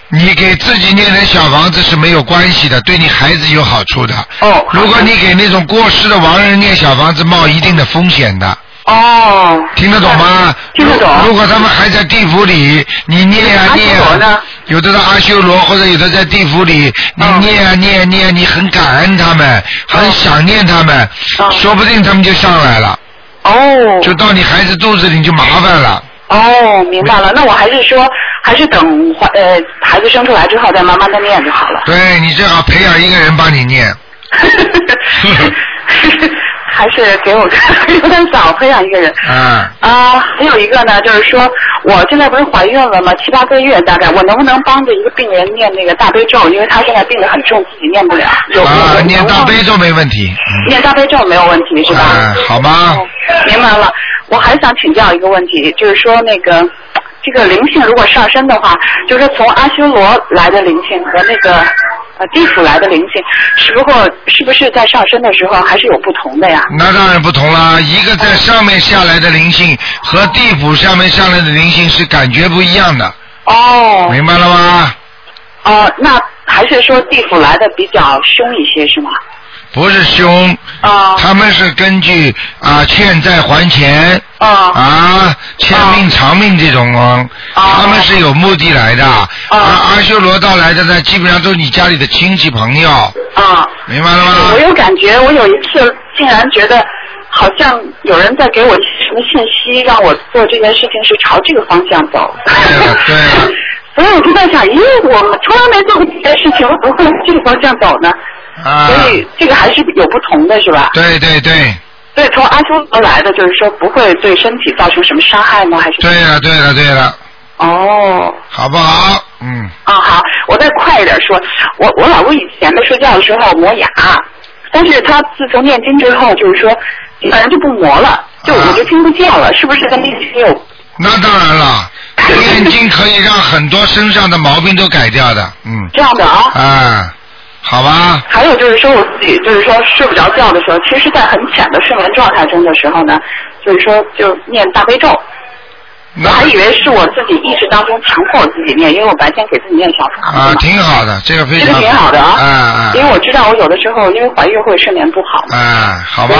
你给自己念点小房子是没有关系的，对你孩子有好处的。哦。如果你给那种过世的亡人念小房子，冒一定的风险的。哦。听得懂吗？听得懂如如果他们还在地府里，你念啊念罗呢啊，有的在阿修罗，或者有的在地府里，你念啊念啊念啊，你很感恩他们，很想念他们，说不定他们就上来了。哦。就到你孩子肚子里你就麻烦了。哦，明白了，那我还是说，还是等怀呃孩子生出来之后再慢慢的念就好了。对你最好培养一个人帮你念。还是给我有点早培养一个人。嗯，啊，还有一个呢，就是说我现在不是怀孕了吗？七八个月大概，我能不能帮着一个病人念那个大悲咒？因为他现在病得很重，自己念不了。有啊，有念大悲咒没问题。念大悲咒没有问题是吧？啊，好吗？明白了。我还想请教一个问题，就是说那个这个灵性如果上升的话，就是从阿修罗来的灵性和那个呃地府来的灵性，是不是是不是在上升的时候还是有不同的呀？那当然不同啦，一个在上面下来的灵性和地府上面下来的灵性是感觉不一样的，哦明白了吗？哦，那还是说地府来的比较凶一些是吗？不是凶，啊。他们是根据啊欠债还钱，啊。欠命偿命这种哦，他们是有目的来的，而阿修罗道来的呢，基本上都是你家里的亲戚朋友，啊，明白了吗？我有感觉，我有一次竟然觉得好像有人在给我什么信息，让我做这件事情是朝这个方向走。对 所以我就在想，咦，我从来没做过这件事情，我怎么会往这个方向走呢？啊，所以这个还是有不同的，是吧？对对对，对，从阿修罗来的，就是说不会对身体造成什么伤害吗？还是？对了对了对了，哦。好不好？嗯，啊，好，我再快一点说，我我老公以前的睡觉的时候磨牙，但是他自从念经之后，就是说基本上就不磨了，就我就听不见了，是不是跟念经有？那当然了，念经可以让很多身上的毛病都改掉的，嗯，这样的啊？啊，好吧，还有就是说我自己就是说睡不着觉的时候，其实，在很浅的睡眠状态中的时候呢，就是说就念大悲咒。我还以为是我自己意识当中强迫我自己念，因为我白天给自己念小房子嘛。啊，挺好的，这个非这常个挺好的啊，啊啊。因为我知道我有的时候因为怀孕会睡眠不好嘛。啊，好吧，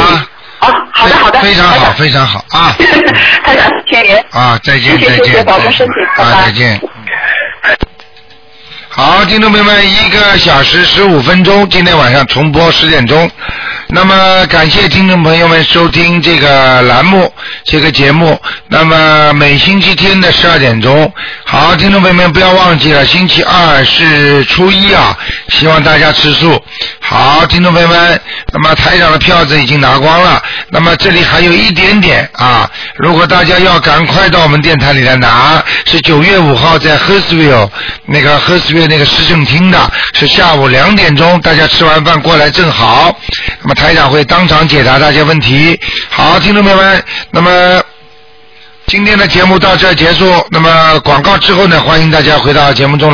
啊，好的好的，非常好，非常好啊。太感，谢谢您。啊，再见再谢谢谢保重身体拜拜。啊，再见。好，听众朋友们，一个小时十五分钟，今天晚上重播十点钟。那么感谢听众朋友们收听这个栏目，这个节目。那么每星期天的十二点钟，好，听众朋友们不要忘记了，星期二是初一啊，希望大家吃素。好，听众朋友们，那么台长的票子已经拿光了，那么这里还有一点点啊，如果大家要赶快到我们电台里来拿，是九月五号在 Hurstville 那个 Hurstville 那个市政厅的，是下午两点钟，大家吃完饭过来正好，那么台长会当场解答大家问题。好，听众朋友们，那么。今天的节目到这儿结束，那么广告之后呢，欢迎大家回到节目中。